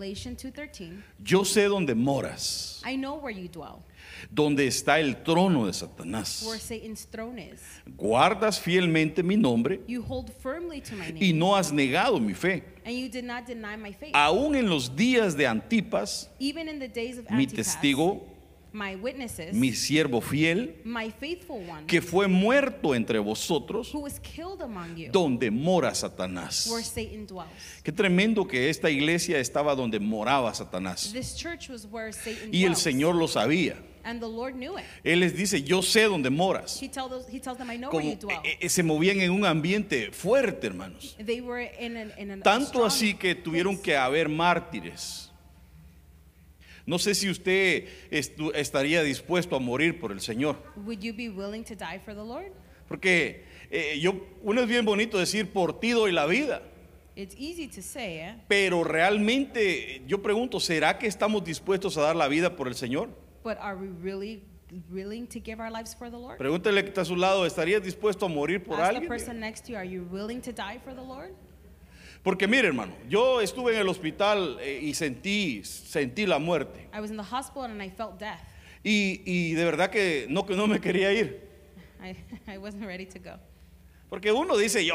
Revelation 2:13. Yo sé dónde moras, I know where you dwell, donde está el trono de Satanás. where Satan's throne is. Guardas fielmente mi nombre You hold firmly to my y name, no has negado mi fe. and you did not deny my faith. Aún en los días de Antipas, Even in the days of mi Antipas, testigo, my witnesses, mi siervo fiel, my faithful one, que fue muerto entre vosotros, who was killed among you, donde mora Satanás. where Satan dwells. Qué tremendo que esta iglesia estaba donde moraba Satanás. This church was where Satan Y el dwells, Señor lo sabía. and the Lord knew it. Él les dice, yo sé dónde moras. He tells those, he tells them, I know where Como you dwell. eh, eh, se movían en un ambiente fuerte, hermanos. They were in an, in an Tanto así que tuvieron place. que haber mártires. No sé si usted estaría dispuesto a morir por el Señor. Would you be willing to die for the Lord? Porque eh, yo, uno es bien bonito decir por ti doy la vida. It's easy to say, eh? Pero realmente yo pregunto, ¿será que estamos dispuestos a dar la vida por el Señor? but are we really willing to give our lives for the Lord? Pregúntele que está a su lado, ¿estarías dispuesto a morir por Ask the alguien? person next to you, are you willing to die for the Lord? Porque mire, hermano, yo estuve en el hospital eh, y sentí, sentí la muerte. I was in the hospital and I felt death. Y, y de verdad que no, que no me quería ir. I, I wasn't ready to go. Porque uno dice, yo,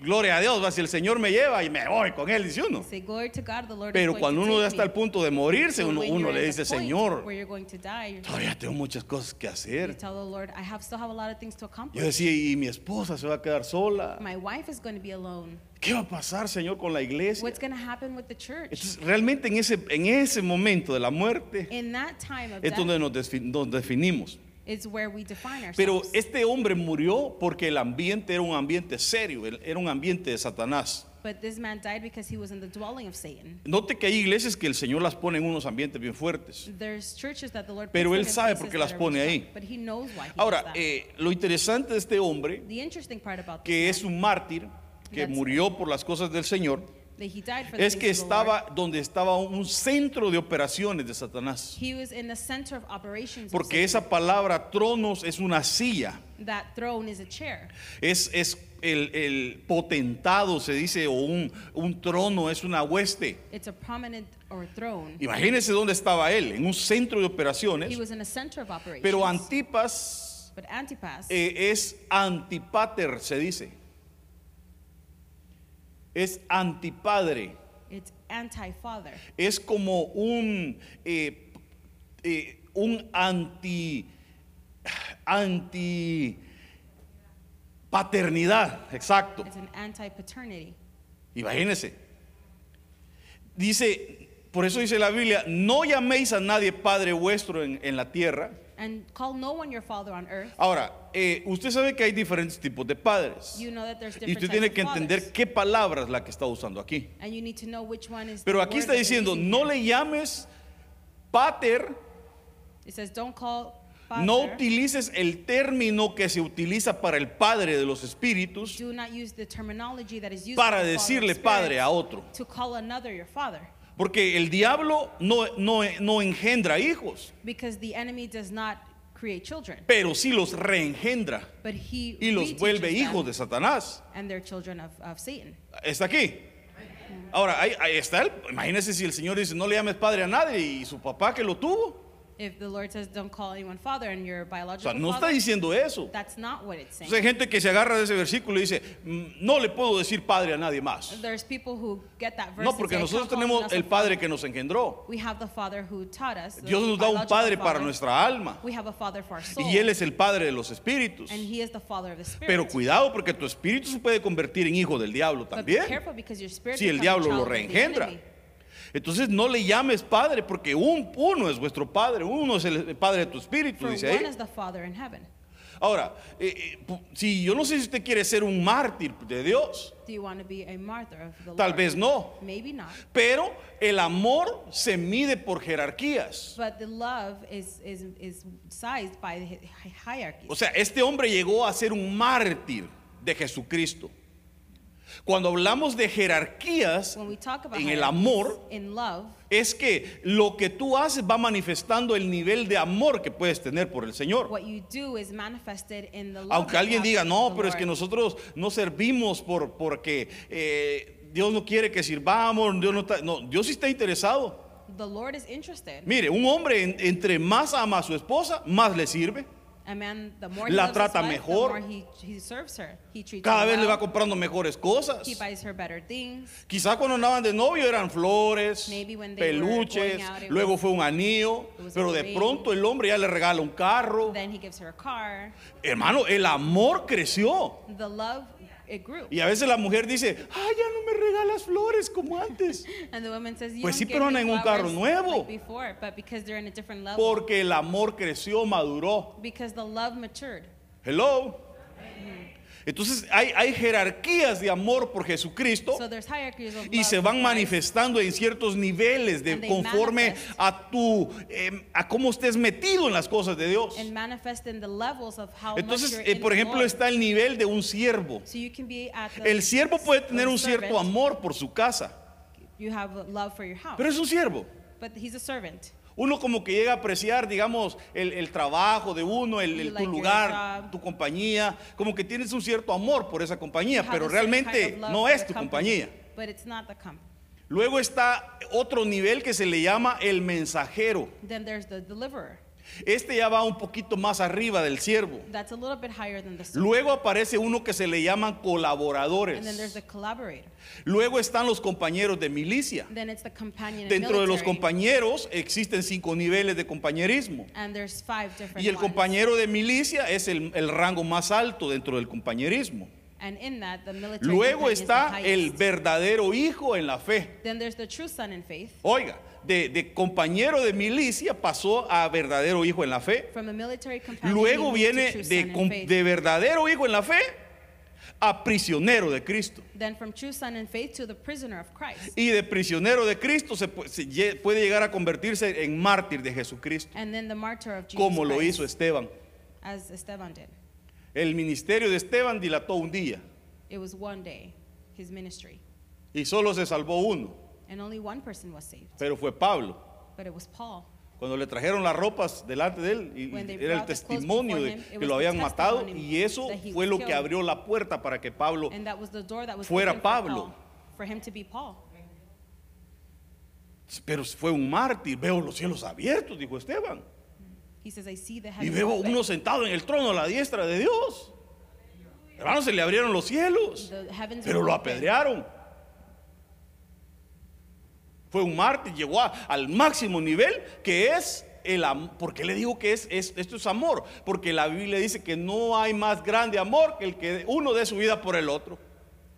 gloria a Dios, va, si el Señor me lleva y me voy con él, dice uno. Say, glory to God, the Lord Pero cuando uno ya está al punto de morirse, But uno, uno le dice, Señor, die, todavía tengo muchas cosas que hacer. tell the Lord, have have Yo decía, y mi esposa se va a quedar sola. My wife is going to be alone. ¿Qué va a pasar, Señor, con la iglesia? What's going to happen with the church? Entonces, realmente en ese, en ese momento de la muerte In that time of es death, donde nos, desfi- nos definimos. is where we define ourselves. Pero este hombre murió porque el ambiente era un ambiente serio, era un ambiente de Satanás. But this man died because he was in the dwelling of Satan. Note que hay iglesias que el Señor las pone en unos ambientes bien fuertes. There's churches that the Lord Pero él sabe por qué las pone ahí. But he knows why he Ahora, eh, lo interesante de este hombre, the interesting part about que es un mártir, que murió por las cosas del Señor, es que estaba donde estaba un centro de operaciones de Satanás. Porque esa palabra tronos es una silla. Es, es el, el potentado, se dice, o un, un trono es una hueste. Imagínense dónde estaba él, en un centro de He operaciones. was in a center of operations. Pero Antipas but Antipas eh, es antipater, se dice. Es antipadre. it's anti-father. Es como un, eh, eh, un anti, anti paternidad, exacto. It's an anti-paternity. Imagínense. Dice, por eso dice la Biblia, no llaméis a nadie Padre vuestro en, en la tierra. And call no one your father on earth. Ahora, eh, usted sabe que hay diferentes tipos de padres. You know that there's Y different usted types tiene of que entender fathers. qué palabra es la que está usando aquí. And you need to know which one is Pero the aquí word está that diciendo, using no here. le llames pater, It says don't call father. no utilices el término que se utiliza para el padre de los espíritus Do not use the terminology that is used para for the father decirle padre a otro. to call another your father. Porque el diablo no, no, no engendra hijos, Because the enemy does not create children, pero sí los reengendra but he y los vuelve hijos de Satanás. and they're children of, of Satan. Está aquí. Ahora, ahí, ahí está él. Imagínese si el Señor dice, no le llames padre a nadie y su papá que lo tuvo. If the Lord says don't call anyone father and your O biological sea, no está father, diciendo eso. that's not what it's. Entonces hay gente que se agarra de ese versículo y dice, "Mm, no le puedo decir padre a nadie más. There's people who get that verse No, and porque say, nosotros "Can't call tenemos el a padre que nos engendró. We have the father who taught us. the Dios nos da un biological padre para father. nuestra alma. We have a father for our soul. Y Él es el padre de los espíritus. and he is the father of the spirit. Pero cuidado porque tu espíritu se puede convertir en hijo del diablo but be también. careful because your spirit Si el becomes a diablo child lo of the reengendra. enemy. Entonces no le llames padre porque un, uno es vuestro padre, uno es el padre de tu espíritu, For dice one ahí. is the father in heaven. Ahora, eh, eh, si yo no sé si usted quiere ser un mártir de Dios, Do you want to be a martyr of the tal vez no, Maybe not. pero el amor se mide por jerarquías. But the love is, is, is sized by the hi- hierarchy. O sea, este hombre llegó a ser un mártir de Jesucristo. Cuando hablamos de jerarquías en el amor, love, es que lo que tú haces va manifestando el nivel de amor que puedes tener por el Señor. what you do is manifested in the love Aunque alguien diga, no, pero es que nosotros no servimos por, porque eh, Dios no quiere que sirvamos, Dios no está, no, Dios sí está interesado. The Lord is interested. Mire, un hombre en- entre más ama a su esposa, más le sirve. A man, the more he La loves trata his wife, mejor. the more he, he serves her. He treats Cada her vez le va comprando mejores cosas. He buys her better things. Quizás cuando andaban de novio eran flores, Maybe when they were peluches, going out, it luego was- fue un anillo, it was a pero de ring. pronto el hombre ya le regala un carro. Then he gives her a car. Hermano, el amor creció. The love, it grew. Y a veces la mujer dice, ay, ya no me regalas flores como antes. And the woman says, you Pues don't sí, give pero me en un carro flowers nuevo. like before, but because they're in a different level. Porque el amor creció, maduró. because the love matured. Hello. Entonces hay, hay jerarquías de amor por Jesucristo So there's hierarchies of y se van manifestando en ciertos niveles de conforme a tu em, a cómo estés metido en las cosas de Dios. and manifest in the levels of how Entonces, eh, por ejemplo, está el nivel de un siervo. So El siervo puede tener un cierto amor por su casa, You have a love for your house. pero es un siervo. but he's a servant. Uno como que llega a apreciar, digamos, el, el trabajo de uno, el, You el- like tu lugar, tu compañía, como que tienes un cierto amor por esa compañía, pero realmente kind of love no es tu company, compañía. But it's not the company. Luego está otro nivel que se le llama el mensajero. Then there's the deliverer. Este ya va un poquito más arriba del siervo. That's a little bit higher than the servant. Luego aparece uno que se le llaman And then there's colaboradores. the collaborator. Luego están los compañeros de milicia. Then it's the companion and Dentro de los military. compañeros existen cinco niveles de compañerismo. And there's five different Y el ones. compañero de milicia es el, el rango más alto dentro del compañerismo. And in that, the military Luego companion is the está el highest. verdadero hijo en la fe. Then there's the true son in faith. Oiga, de, de compañero de milicia pasó a verdadero hijo en la fe. From a military companion, Luego to viene son de, in com- faith. de verdadero hijo en la fe a prisionero de Cristo. Then from true son in faith to the prisoner of Christ. Y de prisionero de Cristo se, pu- se lle- puede llegar a convertirse en mártir de Jesucristo, And then the martyr of Jesus como lo Christ, hizo Esteban. as Esteban did. El ministerio de Esteban dilató un día It was one day, his ministry. y solo se salvó uno, And only one person was saved. pero fue Pablo. But it was Paul. Cuando le trajeron las ropas delante de él, y- era el testimonio de que lo habían matado, y eso fue lo que abrió la puerta para que Pablo And that was the door that was Fuera Pablo. For him to be Paul. Pero fue un mártir, veo los cielos abiertos, dijo Esteban. He says, I see the Y heavens veo open. uno sentado en el trono a la diestra de Dios. Hermano, se le abrieron los cielos, The heavens pero were lo open. apedrearon. Fue un mártir, llegó a- al máximo nivel que es el amor. ¿Por qué le digo que es, es- esto es amor? Porque la Biblia dice que no hay más grande amor que el que uno dé su vida por el otro.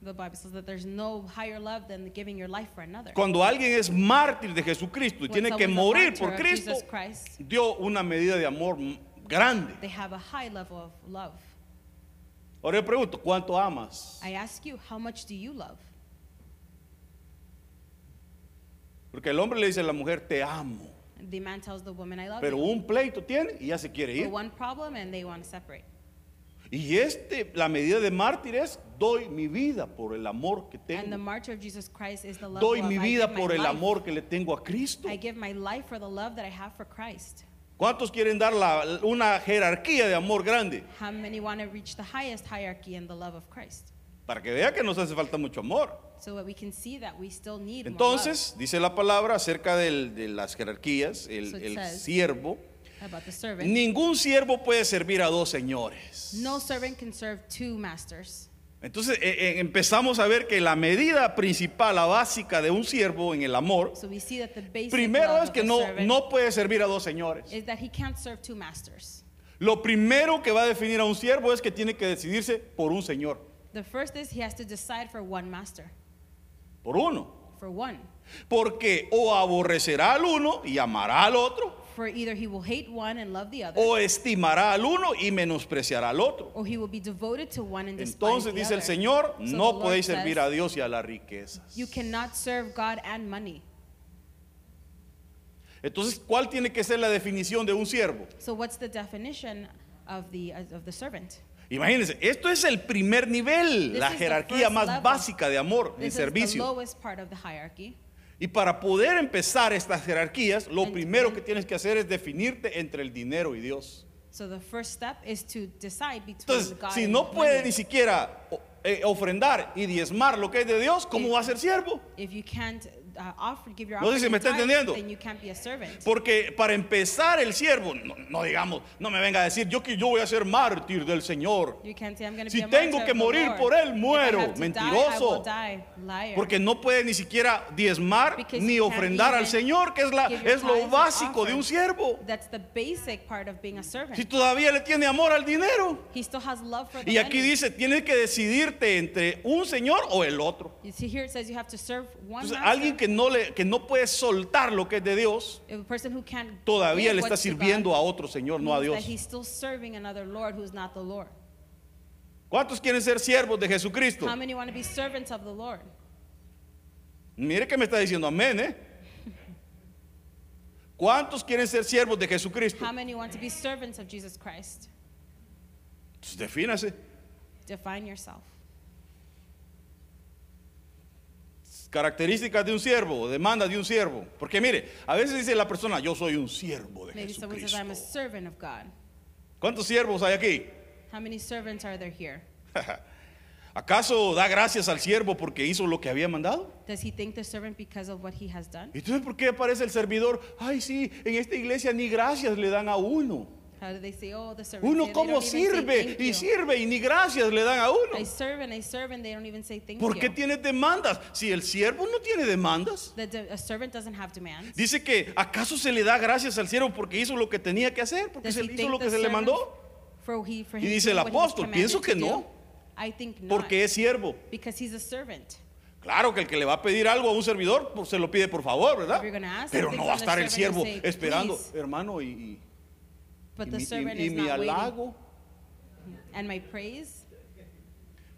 The Bible says that there's no higher love than giving your life for another. Cuando alguien es mártir de Jesucristo y When tiene que someone's a morir martyr por of Cristo, Jesus Christ, dio una medida de amor m- grande. they have a high level of love. Ahora yo pregunto, ¿cuánto amas? I ask you, how much do you love? Porque el hombre le dice a la mujer, te amo. The man tells the woman, I love Pero you. un pleito tiene y ya se quiere ir. one problem and they want to separate. Y este, la medida de mártir es, doy mi vida por el amor que And the tengo. martyr of Jesus Christ is the love Doy mi I vida por el amor que le tengo a Cristo. I give my life for the love that I have for Christ. ¿Cuántos quieren dar la- una jerarquía de amor grande? How many want to reach the highest hierarchy in the love of Christ? Para que vea que nos hace falta mucho amor. So that we can see that we still need more Entonces, dice la palabra acerca del- de las jerarquías, el, So it el says- siervo. About the servant. Ningún siervo puede servir a dos señores. No servant can serve two masters. Entonces eh, eh, empezamos a ver que la medida principal, la básica de un siervo en el amor, So we see that the basic primero es que no, no puede servir a dos señores. is that he can't serve two masters. Lo primero que va a definir a un siervo es que tiene que decidirse por un señor, The first is he has to decide for one master, por uno. for one. Porque o aborrecerá al uno y amará al otro, For either he will hate one and love the other, o estimará al uno y menospreciará al otro. or he will be devoted to one and Entonces the dice el other. Señor, So no podéis says, servir a Dios y a las riquezas. You cannot serve God and money. Entonces, ¿cuál tiene que ser la definición de un siervo? So what's the definition of the of the servant? Imagínense, esto es el primer nivel, This la jerarquía más level. básica de amor, This is the servicio. Y para poder empezar estas jerarquías, lo And primero que tienes que hacer es definirte entre el dinero y Dios. So the first step is to decide between Entonces, God si no puede ni siquiera eh, ofrendar y diezmar lo que es de Dios, ¿cómo If- va a ser siervo? If you can't uh, No sé si me está entendiendo. Porque para empezar el siervo, no, no digamos, no me venga a decir yo que yo voy a ser mártir del Señor. Say Si tengo que morir por él, muero. Mentiroso. die. Porque no puede ni siquiera diezmar Because ni ofrendar al Señor, que es, la, es lo básico de un siervo. Si todavía le tiene amor al dinero. He still has love for the Y aquí money. dice, tienes que decidirte entre un Señor o el otro. Entonces, alguien que no, le, que no puede soltar lo que es de Dios, todavía le está sirviendo a otro Señor, no a Dios. ¿Cuántos quieren ser siervos de Jesucristo? How many want to be servants of the Lord? Mire que me está diciendo amén, ¿eh? ¿Cuántos quieren ser siervos de Jesucristo? How many want to be servants of Jesus Christ? Pues defínase. Define yourself. Características de un siervo, demanda de un siervo. Porque mire, a veces dice la persona, yo soy un siervo de Maybe someone says, I'm a Jesucristo. servant of God. ¿Cuántos siervos hay aquí? How many servants are there here? ¿Acaso da gracias al siervo porque hizo lo que había mandado? Does he thank the servant because of what he has done? ¿Y entonces por qué aparece el servidor? Ay, sí, en esta iglesia ni gracias le dan a uno. They say, oh, the servant? Uno say, they como don't even say sirve thank y you. sirve y ni gracias le dan a uno. I serve and I serve and they don't even say thank ¿Por you. qué tienes demandas? Si el siervo no tiene demandas. The- the- a servant doesn't have demands. Dice que acaso se le da gracias al siervo porque hizo lo que tenía que hacer, porque Does se he hizo thank lo que se le servant mandó, For he, for Y him dice el doing what he was apóstol, commanded pienso que do? no. I think not. porque es siervo. Because he's a servant. Claro que el que le va a pedir algo a un servidor, pues se lo pide por favor, ¿verdad? If you're gonna ask Pero no va a the estar el servant, siervo say, esperando, "Please." hermano, y, y- But y the mi, servant y- y is mi not waiting. halago. And my praise.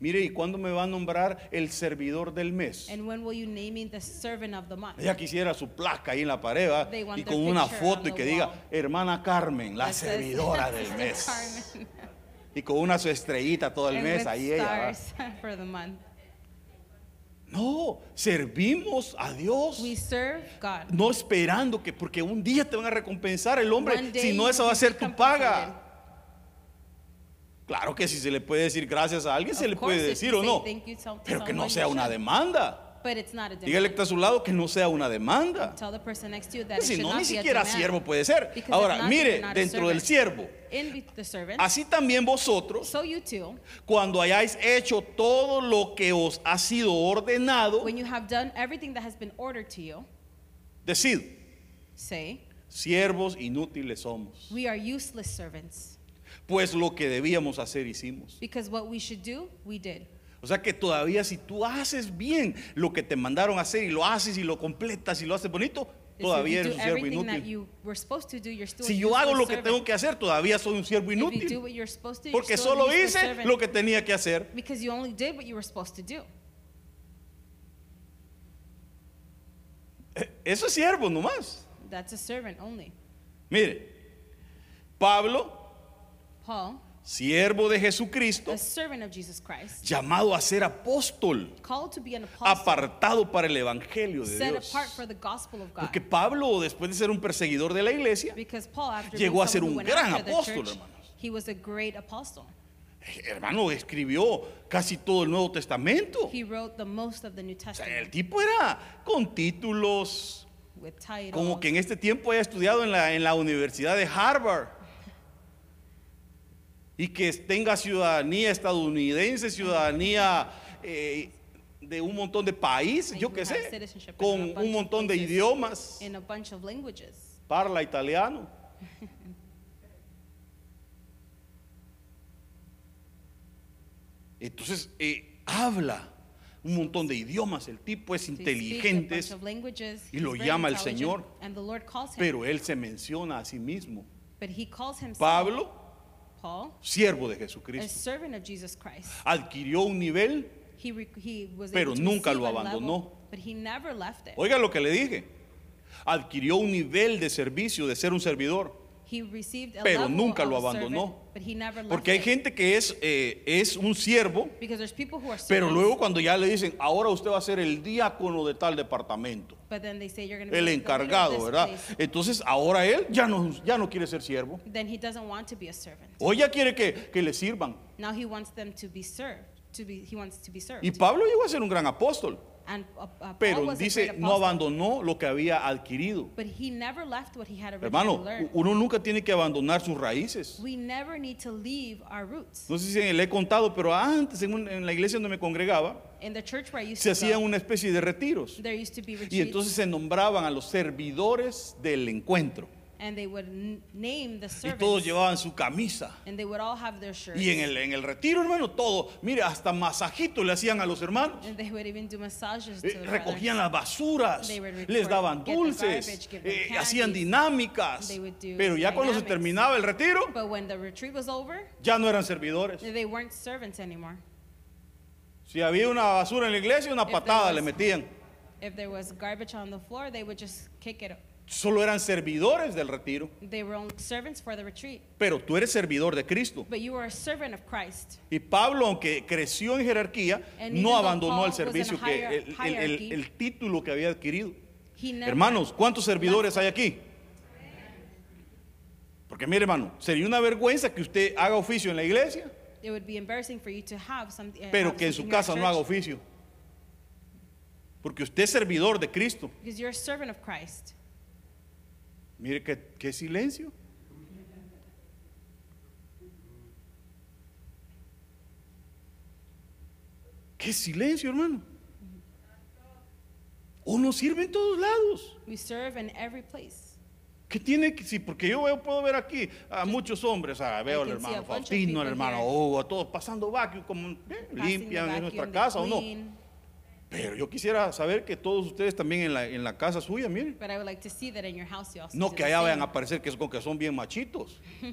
Mire, ¿y cuándo me va a nombrar el servidor del mes? And when will you name me the servant of the month? Ella quisiera su placa ahí en la pared ¿verdad? They want y their con una picture foto on y the que diga, wall. hermana Carmen, la That says, servidora del mes. Carmen. Y con una su estrellita todo el And mes with ahí ella. ¿verdad? stars for the month. No, servimos a Dios. We serve God. No esperando que porque un día te van a recompensar el hombre, si no esa va a ser tu paga. Claro que si se le puede decir gracias a alguien, se le puede decir o no. Pero que no sea una demanda. But it's not a demand. Dígale que está a su lado que no sea una demanda. Tell the person next to you that it Si should no, not ni be a siquiera demand. siervo puede ser. Because if Ahora, not, mire, you're not a dentro del servant. siervo, In be- the servant. así también vosotros, So you too, cuando hayáis hecho todo lo que os ha sido ordenado, when you have done everything that has been ordered to you, decid, say, siervos inútiles somos. we are useless servants. Pues lo que debíamos hacer hicimos. Because what we should do, we did. O sea que todavía si tú haces bien lo que te mandaron a hacer y lo haces y lo completas y lo haces bonito, todavía eres un siervo inútil. do, Si yo hago lo que tengo que hacer, todavía soy un siervo inútil. to, Porque solo hice lo que tenía que hacer. Because you only did what you were supposed to do. Eh, Eso es siervo nomás. That's a servant only. Mire, Pablo, Paul, siervo de Jesucristo, a servant of Jesus Christ, llamado a ser apóstol, called to be an apostle, apartado para el evangelio de set Dios. apart for the gospel of God. Porque Pablo, después de ser un perseguidor de la iglesia, Paul, llegó a ser un gran apóstol, church, hermanos. he was a great apostle. hermano, escribió casi todo el Nuevo Testamento. He wrote the most of the New O sea, el Testament tipo era con títulos, with titles. como que en este tiempo haya estudiado en la, en la Universidad de Harvard. Y que tenga ciudadanía estadounidense, ciudadanía eh, de un montón de países, yo qué sé, con un montón de idiomas, parla italiano. Entonces, eh, habla un montón de idiomas, el tipo es inteligente, y lo llama el Señor. And the Lord calls him. pero él se menciona a sí mismo. but he calls himself Pablo, Paul, siervo de Jesucristo, servant of Jesus Christ. adquirió un nivel, He, re- he was Pero nunca lo level, abandonó. it. oiga lo que le dije, adquirió un nivel de servicio, de ser un servidor. He received a Pero level nunca of lo servant, abandonó. but he never left Porque hay it. gente que es, eh, es un siervo, Because there's people who are pero servants, luego cuando ya le dicen, ahora usted va a ser el diácono de tal departamento, but then they say you're going to be el the leader of encargado, this ¿verdad? place. Entonces ahora él ya no, ya no quiere ser siervo, Then he doesn't want to be a servant. o ya quiere que, que le sirvan. Now he wants them to be served, to be, he wants to be served. Y Pablo llegó a ser un gran apóstol, and uh, pero dice, no abandonó lo que había adquirido. But he never left what he had originally Hermano, learned. uno nunca tiene que abandonar sus raíces. We never need to leave our roots. No sé si le he contado, pero antes en, un- en la iglesia donde me congregaba, In the church where I used se hacían una especie de retiros. there used to be Y entonces se nombraban a los servidores del encuentro. And they would name the Y servants, todos llevaban su camisa. and they would all have their shirts. Y en el, en el retiro, hermano, todo. Mire, hasta masajitos le hacían a los hermanos. And they would even do massages Eh, to the recogían brothers. las basuras, They would report, les daban get the dulces, garbage, give them eh, candies. hacían dinámicas. They would do Pero ya cuando se dynamics. terminaba el retiro, But when the retreat was over, ya no eran servidores. they weren't servants anymore. Si había una basura en la iglesia, una there patada was- le metían. If there was garbage on the floor, they would just kick it. Solo eran servidores del retiro. They were only servants for the retreat. Pero tú eres servidor de Cristo. But you were a servant of Christ. Y Pablo, aunque creció en jerarquía, And no abandonó el servicio, que el, el- el- el título que había adquirido. Hermanos, ¿cuántos servidores hay aquí? Porque mire, hermano, sería una vergüenza que usted haga oficio en la iglesia, It would be embarrassing for you to have some, uh, pero que en su casa no haga oficio. Porque usted es servidor de Cristo. Because you're a servant of Christ. Mire qué, qué silencio. Qué silencio, hermano. Uno sirve en todos lados. We serve in every place. ¿Qué tiene que sí? Porque yo veo- puedo ver aquí a muchos hombres, ah, veo al hermano Faustino, al hermano. Hugo, a todos pasando vacuum como eh, limpian en nuestra casa o no. Pero yo quisiera saber que todos ustedes también en la, en la casa suya, miren. But I would like to see that in your house you also No do que the allá vayan same. a parecer que, es con que son bien machitos.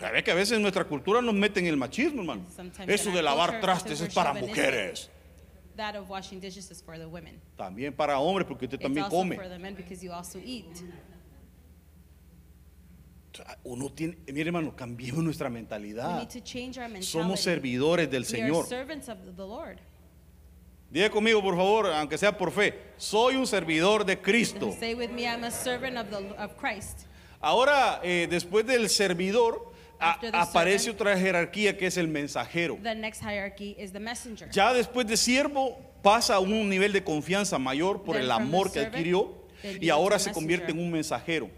Ya ve que a veces en nuestra cultura nos meten el machismo, hermano. Sometimes Eso in de our lavar culture, trastes because es we're para chauvinistic. mujeres. That of washing dishes is for the women. También para hombres, porque usted It's también also come. for the men because you also eat. O sea, Uno tiene, mire hermano, cambiemos nuestra We mentalidad. need to change our mentality. Somos servidores del We are Señor. servants of the Lord. Diga conmigo, por favor, aunque sea por fe, soy un servidor de Cristo. Say with me, I'm a servant of, the, of Christ. Ahora, eh, después del servidor, a- aparece servant. otra jerarquía que es el mensajero. The next hierarchy is the messenger. Ya después de siervo pasa a un nivel de confianza mayor por Then el amor que adquirió y ahora se convierte en un mensajero.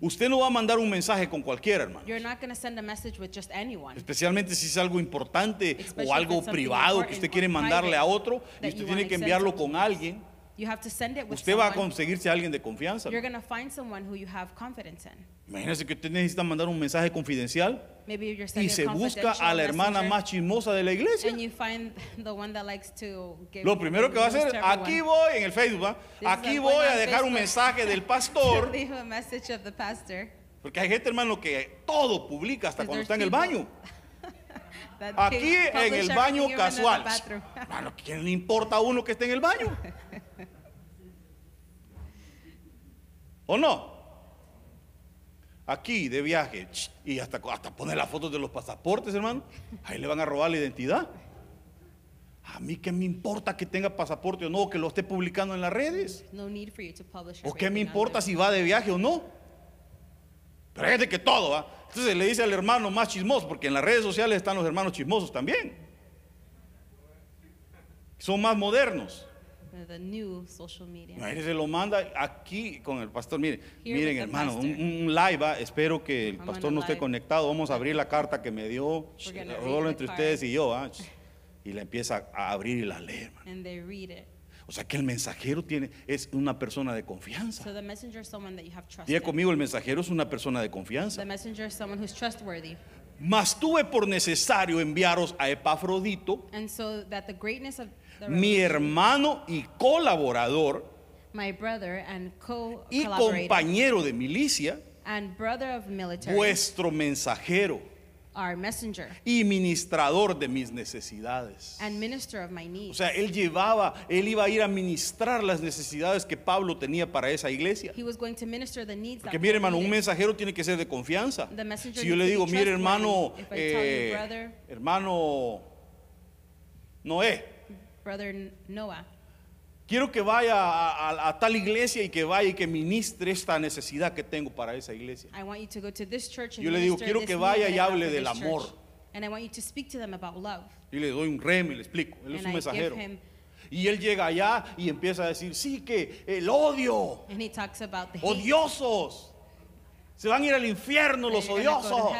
Usted no va a mandar un mensaje con cualquiera, hermano. You're not going to send a message with just anyone. Especialmente si es algo importante Especially o algo privado que usted quiere mandarle a otro y usted tiene que enviarlo con alguien. You have to send it with Usted va a someone. conseguirse a alguien de confianza. You're going to find someone who you have confidence in. Imagínese que usted necesita mandar un mensaje confidencial Maybe you're y sending se a busca a confidential la hermana messenger, más chismosa de la iglesia. and you find the one that likes to give Lo primero que va a news hacer, to aquí voy en el Facebook. This is aquí voy a on dejar un Facebook. mensaje del to pastor, leave a message of the pastor. porque hay gente, hermano, que todo publica hasta cuando está en el baño. that Aquí en el baño everything even in the casual. bathroom. Hermano, ¿quién le importa a uno que esté en el baño? ¿O no? Aquí de viaje y hasta, hasta poner las fotos de los pasaportes, hermano. Ahí le van a robar la identidad. A mí qué me importa que tenga pasaporte o no, que lo esté publicando en las redes. No need for you to publish ¿O qué me importa si va de viaje o no? Pero hay gente que todo, ¿va? Entonces le dice al hermano más chismoso, porque en las redes sociales están los hermanos chismosos también. Son más modernos. The- The new social media. Lo manda aquí con el pastor. Here miren, with the hermano, un, pastor. un live, ¿va? espero que el I'm pastor on no esté live. conectado. Vamos a abrir la carta que me dio, gonna solo entre ustedes y yo, ¿va? y la empieza a abrir y la hermano. And they read it. O sea que el mensajero tiene, es una persona de confianza. So the messenger is someone that you have Diga conmigo, el mensajero es una persona de confianza. The messenger is someone who's trustworthy. Mas tuve por necesario enviaros a Epafrodito, And so that the greatness of mi hermano y colaborador my brother and y co-collaborator compañero de milicia, and brother of military, vuestro mensajero our messenger y ministrador de mis necesidades. and minister of my O needs. sea, él llevaba, él iba a ir a ministrar las necesidades que Pablo tenía para esa iglesia. He was going to minister the needs Porque mire, hermano, un mensajero tiene que ser de confianza. The messenger Si yo le digo, mire, hermano, eh, brother- hermano Noé, Brother Noah, quiero que vaya a, a- a tal iglesia y que vaya y que ministre esta necesidad que tengo para esa iglesia. I want you to go to this church and Yo le digo, quiero que vaya y hable del amor. And I want you to speak to them about love. Y le doy un rem y le explico. Él es And un I give mensajero. him- Y él llega allá y empieza a decir, sí, que el odio, And he talks about the odiosos. Se van a ir al infierno los odiosos.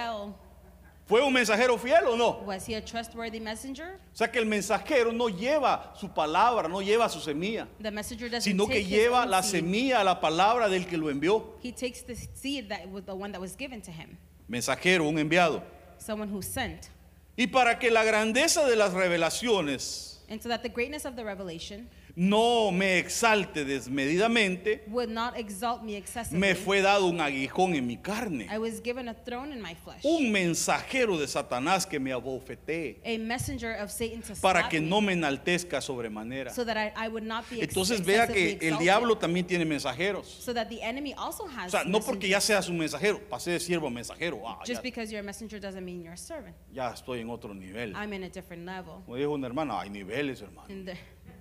¿Fue un mensajero fiel o no? Was he a trustworthy messenger? O sea que el mensajero no lleva su palabra, no lleva su semilla, The messenger doesn't sino que take his lleva own la seed. semilla, la palabra del que lo envió. He takes the seed that was the one that was given to him. Mensajero, un enviado. Someone who sent. Y para que la grandeza de las revelaciones And so that the greatness of the revelation no me exalte desmedidamente, would not exalt me excessively. me fue dado un aguijón en mi carne. I was given a throne in my flesh. Un mensajero de Satanás que me abofetee A messenger of Satan to para que me, no me enaltezca sobremanera. so that I, I would not be Entonces vea que el diablo también tiene mensajeros. So that the enemy also O sea, no porque ya seas un mensajero, pasé de siervo a mensajero. Ah, ya, Just because you're a messenger doesn't mean you're a servant. ya estoy en otro nivel. I'm in a different level. Como dijo una hermana, hay niveles, hermano.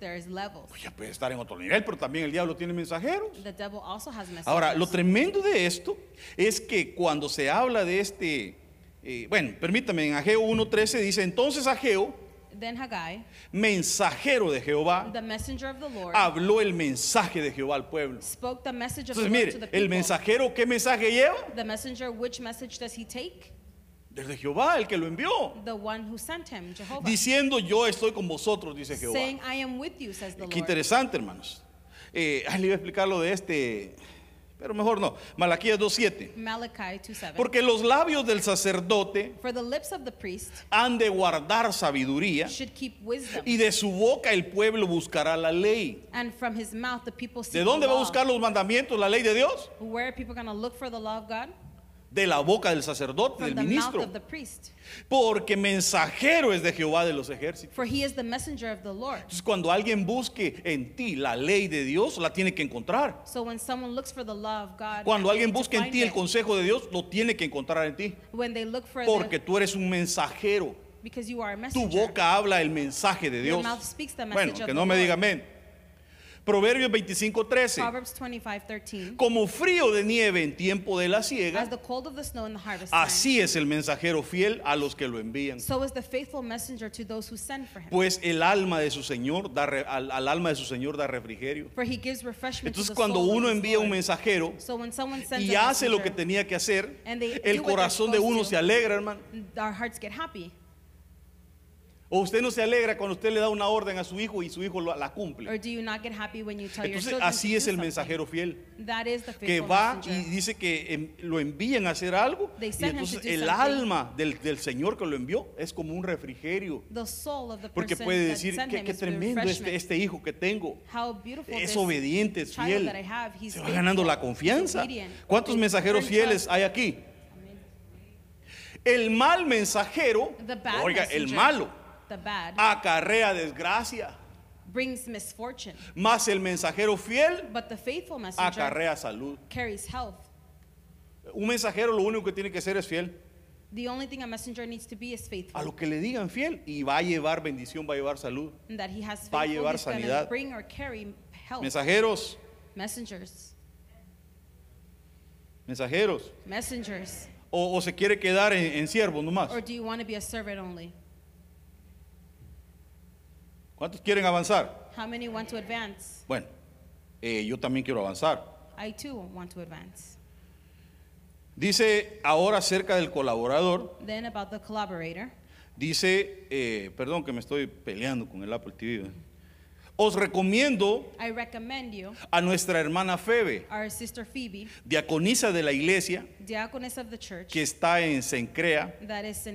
There's levels. Pues ya puede estar en otro nivel, pero también el diablo tiene mensajeros. The devil also has messengers. Ahora, lo tremendo de esto es que cuando se habla de este, eh, bueno, permítame, en Ageo 1.13 dice, entonces Ageo, Then Haggai, mensajero de Jehová, the messenger of the Lord, habló el mensaje de Jehová al pueblo. spoke the message of Entonces, the Lord to the mire, people. el mensajero, ¿qué mensaje lleva? The messenger, which message does he take? Desde Jehová, el que lo envió. The one who sent him, Jehovah. Diciendo, yo estoy con vosotros, dice Jehová. Saying, I am with you, says the Qué Lord. interesante, hermanos. Eh, le iba a explicar lo de este, pero mejor no. Malaquías 2.7. Malachi 2.7. Porque los labios del sacerdote For the lips of the priest han de guardar sabiduría should keep wisdom, y de su boca el pueblo buscará la ley. and from his mouth the ¿De dónde the va a buscar los mandamientos, la ley de Dios? Where are look for the law of God? De la boca del sacerdote, del ministro. Porque mensajero es de Jehová de los ejércitos. For he is the messenger of the Lord. Entonces cuando alguien busque en ti la ley de Dios, la tiene que encontrar. So when someone looks for the law of God, Cuando alguien busque en ti el it. consejo de Dios, lo tiene que encontrar en ti. when they look for Porque the, tú eres un mensajero. because you are a Tu messenger. boca habla el mensaje de Your Dios. mouth speaks the Bueno, message of que no me diga amén. Proverbios 25:13. Proverbs 25:13. Como frío de nieve en tiempo de la siega, As the cold of the snow in the harvest time, así es el mensajero fiel a los que lo envían. so is the faithful messenger to those who send for him. Pues el alma de su Señor da re- al, al alma de su Señor da refrigerio. For he gives refreshment Entonces to the cuando soul uno envía un mensajero So when someone sends y hace lo que tenía que hacer, el corazón de uno to. se alegra, hermano. our hearts get happy. O usted no se alegra cuando usted le da una orden a su hijo y su hijo la cumple. Entonces así es el mensajero fiel. Que va y dice que em, lo envían a hacer algo y entonces el alma del, del Señor que lo envió es como un refrigerio. Porque puede decir qué is tremendo este, este hijo que tengo. Es obediente es fiel. se va ganando la confianza. ¿cuántos mensajeros fieles hay aquí? el mal mensajero oiga el malo the bad, acarrea desgracia brings misfortune. más el mensajero fiel But the faithful messenger acarrea salud carries health. un mensajero lo único que tiene que ser es fiel The only thing a messenger needs to be is faithful. a lo que le digan fiel y va a llevar bendición, va a llevar salud. And that he has Va a llevar sanidad. bring or carry health. Mensajeros, Messengers. mensajeros. Messengers. O, o se quiere quedar en, en siervo nomás. Or do you want to be a servant only? ¿Cuántos quieren avanzar? How many want to advance? Bueno, eh, yo también quiero avanzar. I too want to advance. Dice ahora acerca del colaborador, Then about the collaborator. dice, eh, perdón que me estoy peleando con el Apple TV. Os recomiendo I recommend you, a nuestra hermana Febe, our sister Phoebe, diaconisa de la iglesia diaconess of the church que está en Sencrea, that is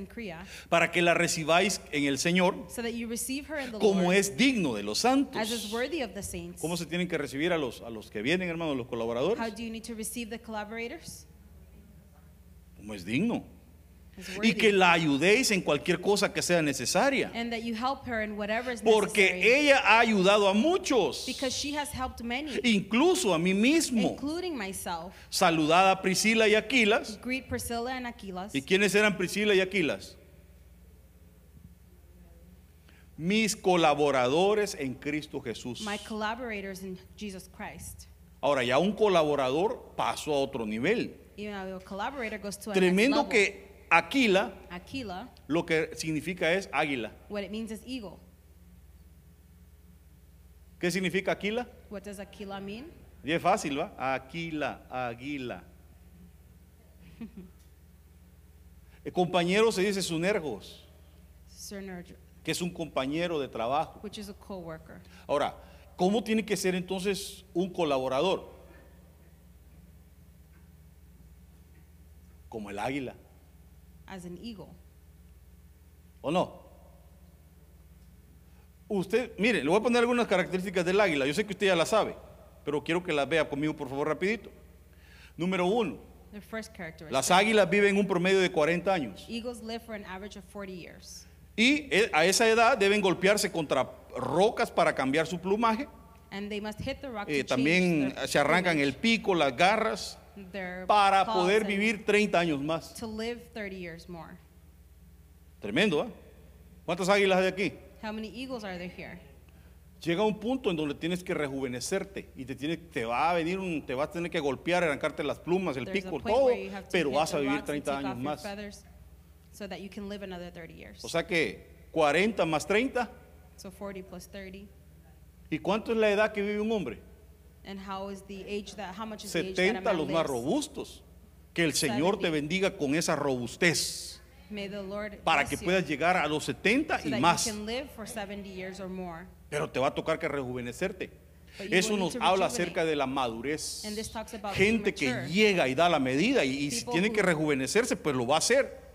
para que la recibáis en el Señor so that you receive her in the como Lord es digno de los santos. as is worthy of the saints. ¿Cómo se tienen que recibir a los, a los que vienen, hermanos, los colaboradores? How do you need to receive the collaborators? Como es digno. Y que la ayudéis en cualquier cosa que sea necesaria. and that you help her in whatever is Porque necessary. ella ha ayudado a muchos, because she has helped many, incluso a mí mismo. including myself. Saludada a Priscila y Aquilas. Greet Priscilla and Aquilas. ¿Y quiénes eran Priscila y Aquilas? Mis colaboradores en Cristo Jesús. my collaborators in Jesus Christ. Ahora ya un colaborador pasó a otro nivel. Tremendo que Aquila Aquila, lo que significa es águila. what it means is eagle. ¿Qué significa Aquila? What does Aquila mean? Fácil, ¿va? Aquila, águila. El compañero se dice sunergos, que es un compañero de trabajo. which is a co-worker. Ahora, ¿cómo tiene que ser entonces un colaborador? Como el águila, As an eagle. ¿o no? Usted, mire, le voy a poner algunas características del águila. Yo sé que usted ya las sabe, pero quiero que las vea conmigo, por favor, rapidito. Número uno, The first characteristic. las águilas viven un promedio de 40 años. Eagles live for an average of 40 years. Y eh, a esa edad deben golpearse contra rocas para cambiar su plumaje. And they must hit the rock Eh, to también se arrancan el pico, las garras, their para poder and vivir 30 años más. To live 30 years more. Tremendo, ¿ah? ¿Cuántas águilas hay aquí? How many eagles are there here? Llega un punto en donde tienes que rejuvenecerte y te, tiene, te va a venir un, te vas a tener que golpear, arrancarte las plumas, el There's a pico, point todo, where you have to pero hit vas a vivir rocks and 30 take años off your más. feathers So that you can live another 30 years. O sea que 40 más 30, So 40 plus 30. ¿y cuánto es la edad que vive un hombre? And how is the age that, how much is the age that a 70 man los más lives? robustos. Que el Señor te 70. bendiga con esa robustez May the Lord para bless que you puedas llegar a los 70 so y that más. you can live for 70 years or more. Pero te va a tocar que rejuvenecerte. But you Eso will need nos to habla rejuvenate. acerca de la madurez. And this talks about being Gente que mature. llega y da la medida y, y si People tiene who- que rejuvenecerse, pues lo va a hacer.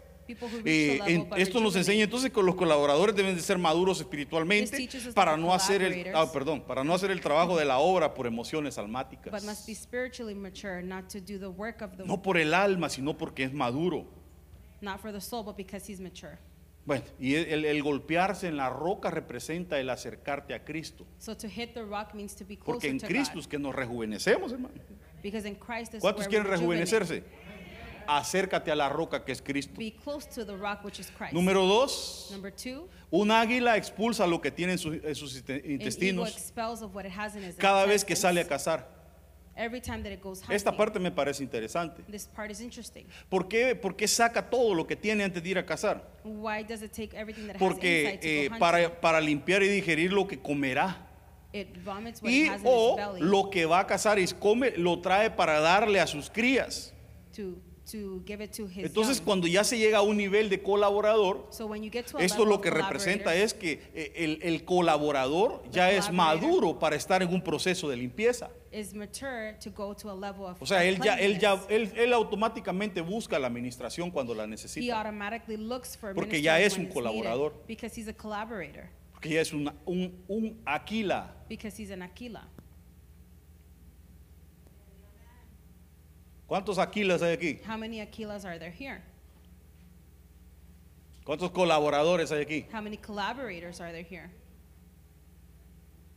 Eh, en- esto nos enseña entonces que los colaboradores deben de ser maduros espiritualmente para no hacer el ah, perdón, para no hacer el trabajo de la obra por emociones almáticas. But must be spiritually mature, not to do the work of the, No por el alma, sino porque es maduro. not for the soul, but because he's mature. Bueno, y el, el golpearse en la roca representa el acercarte a Cristo. So to hit the rock means to be Porque en to Cristo es que nos rejuvenecemos, hermano. Because in Christ is ¿Cuántos quieren rejuvenecerse? Acércate a la roca que es Cristo. Be close to the rock, which is Christ. Número dos, Number two, un águila expulsa lo que tiene en, su- en sus an intestinos expels of what it has in cada vez que sale a cazar. Every time that it goes hunting. Esta parte me parece interesante. This part is interesting. ¿Por qué, por qué saca todo lo que tiene antes de ir a cazar? Why does it take everything that has Porque to eh, go para, para limpiar y digerir lo que comerá. it vomits what Y it has in o its belly lo que va a cazar y come, lo trae para darle a sus crías. to, to give it to his Entonces young. cuando ya se llega a un nivel de colaborador, So when you get to a esto level lo of que representa es que eh, el, el colaborador ya es collaborator maduro para estar en un proceso de limpieza. is mature to go to a level of O sea, él ya, él ya, él, él automáticamente busca la administración cuando la He necesita, automatically looks for Porque ya es un colaborador. needed, because he's a collaborator, porque ya es una- un, un aquila. because he's an aquila. ¿Cuántos aquilas hay aquí? How many aquilas are there here? ¿Cuántos colaboradores hay aquí? How many collaborators are there here?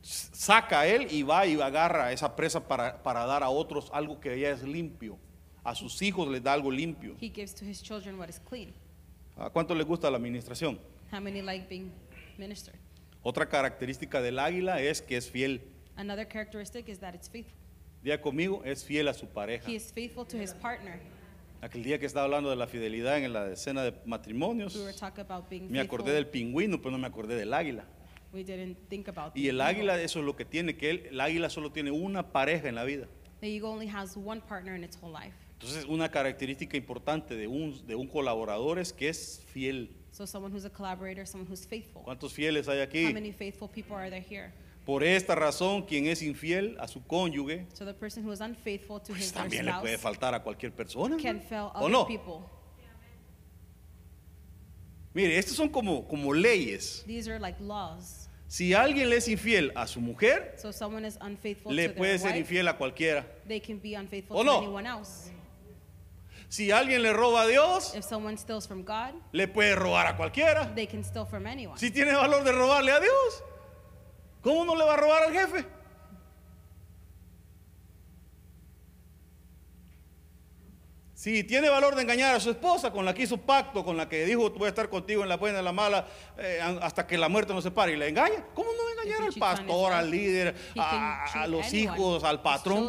Saca él y va y agarra esa presa para, para dar a otros algo que ya es limpio. A sus hijos les da algo limpio. He gives to his children what is clean. ¿A cuánto les gusta la administración? How many like being ministered? Otra característica del águila es que es fiel. Another characteristic is that it's faithful. Día conmigo, es fiel a su pareja. He is faithful to his partner. Aquel día que estaba hablando de la fidelidad en la escena de matrimonios, We were talking about being me acordé del pingüino, pero no me acordé del águila. We didn't think about Y the el eagle. águila, eso es lo que tiene, que él, el águila solo tiene una pareja en la vida. The eagle only has one partner in its whole life. Entonces, una característica importante de un, de un colaborador es que es fiel. So someone who's a collaborator, someone who's faithful. ¿Cuántos fieles hay How aquí? many faithful people are there here? Por esta razón, quien es infiel a su cónyuge, So the person who is unfaithful to pues his or también le puede spouse faltar a cualquier persona. can fail ¿O other no? people. Mire, estas son como, como leyes. These are like laws. Si alguien le es infiel a su mujer, So someone is unfaithful le to puede ser wife, infiel a cualquiera. they can be unfaithful ¿O to no? anyone else. Si alguien le roba a Dios, If someone steals from God, le puede robar a cualquiera. they can steal from anyone. Si tiene valor de robarle a Dios, ¿cómo no le va a robar al jefe? Si tiene valor de engañar a su esposa, con la que hizo pacto, con la que dijo voy a estar contigo en la buena y en la mala, eh, hasta que la muerte nos separe, y le engaña, ¿cómo no va a engañar al pastor, al líder, a, a los hijos, al patrón?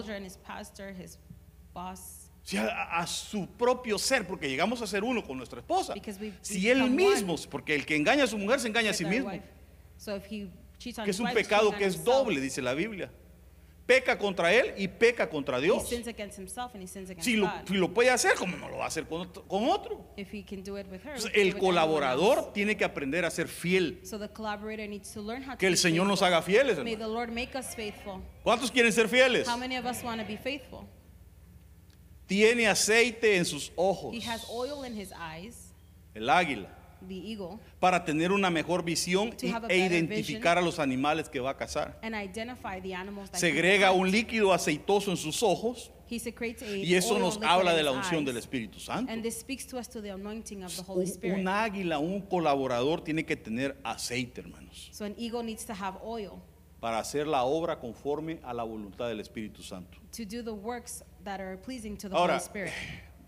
sea, a, a su propio ser, porque llegamos a ser uno con nuestra esposa. Si él mismo, porque el que engaña a su mujer se engaña a sí mismo, que es un pecado que es doble, dice la Biblia. Peca contra él y peca contra Dios. Si lo, God. si lo puede hacer, como no lo va a hacer con otro? con Entonces, el colaborador tiene que aprender a ser fiel. So the collaborator needs to learn how to Que el Señor nos haga fieles. Hermano. ¿Cuántos quieren ser fieles? How many of us want to be faithful? Tiene aceite en sus ojos. He has oil in his eyes, El águila. The eagle, Para tener una mejor visión To y- have a e better identificar a los animales que va a cazar. and identify the animals that he Segrega un líquido aceitoso en sus ojos He secretes a y eso oil nos liquid habla in de la his unción eyes. del Espíritu Santo. And this speaks to us to the anointing of the Holy Un, Spirit. un águila, un colaborador tiene que tener aceite, hermanos, So an eagle needs to have oil para hacer la obra conforme a la voluntad del Espíritu Santo. to do the works that are pleasing to the Ahora, Holy Spirit.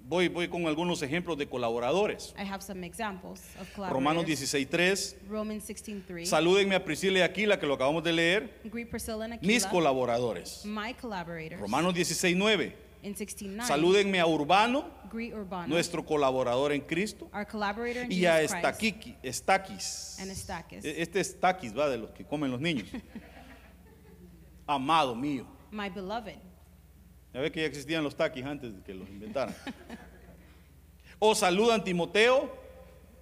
Voy, voy con algunos ejemplos de colaboradores. I have some examples of Romanos collaborators. 16.3. Romans 16:3. Salúdenme a Priscila y Aquila, que lo acabamos de leer. Greet Priscilla and Mis Aquila, colaboradores. my collaborators. Romanos 16.9. in 16:9. Salúdenme a Urbano, nuestro colaborador en Cristo, our collaborator in y a Jesus Estaquiqui- Estaquis. And. E- Este es Taquis, va, de los que comen los niños. Amado mío. my beloved. Ya ve que ya existían los taquis antes de que los inventaran. O saludan Timoteo,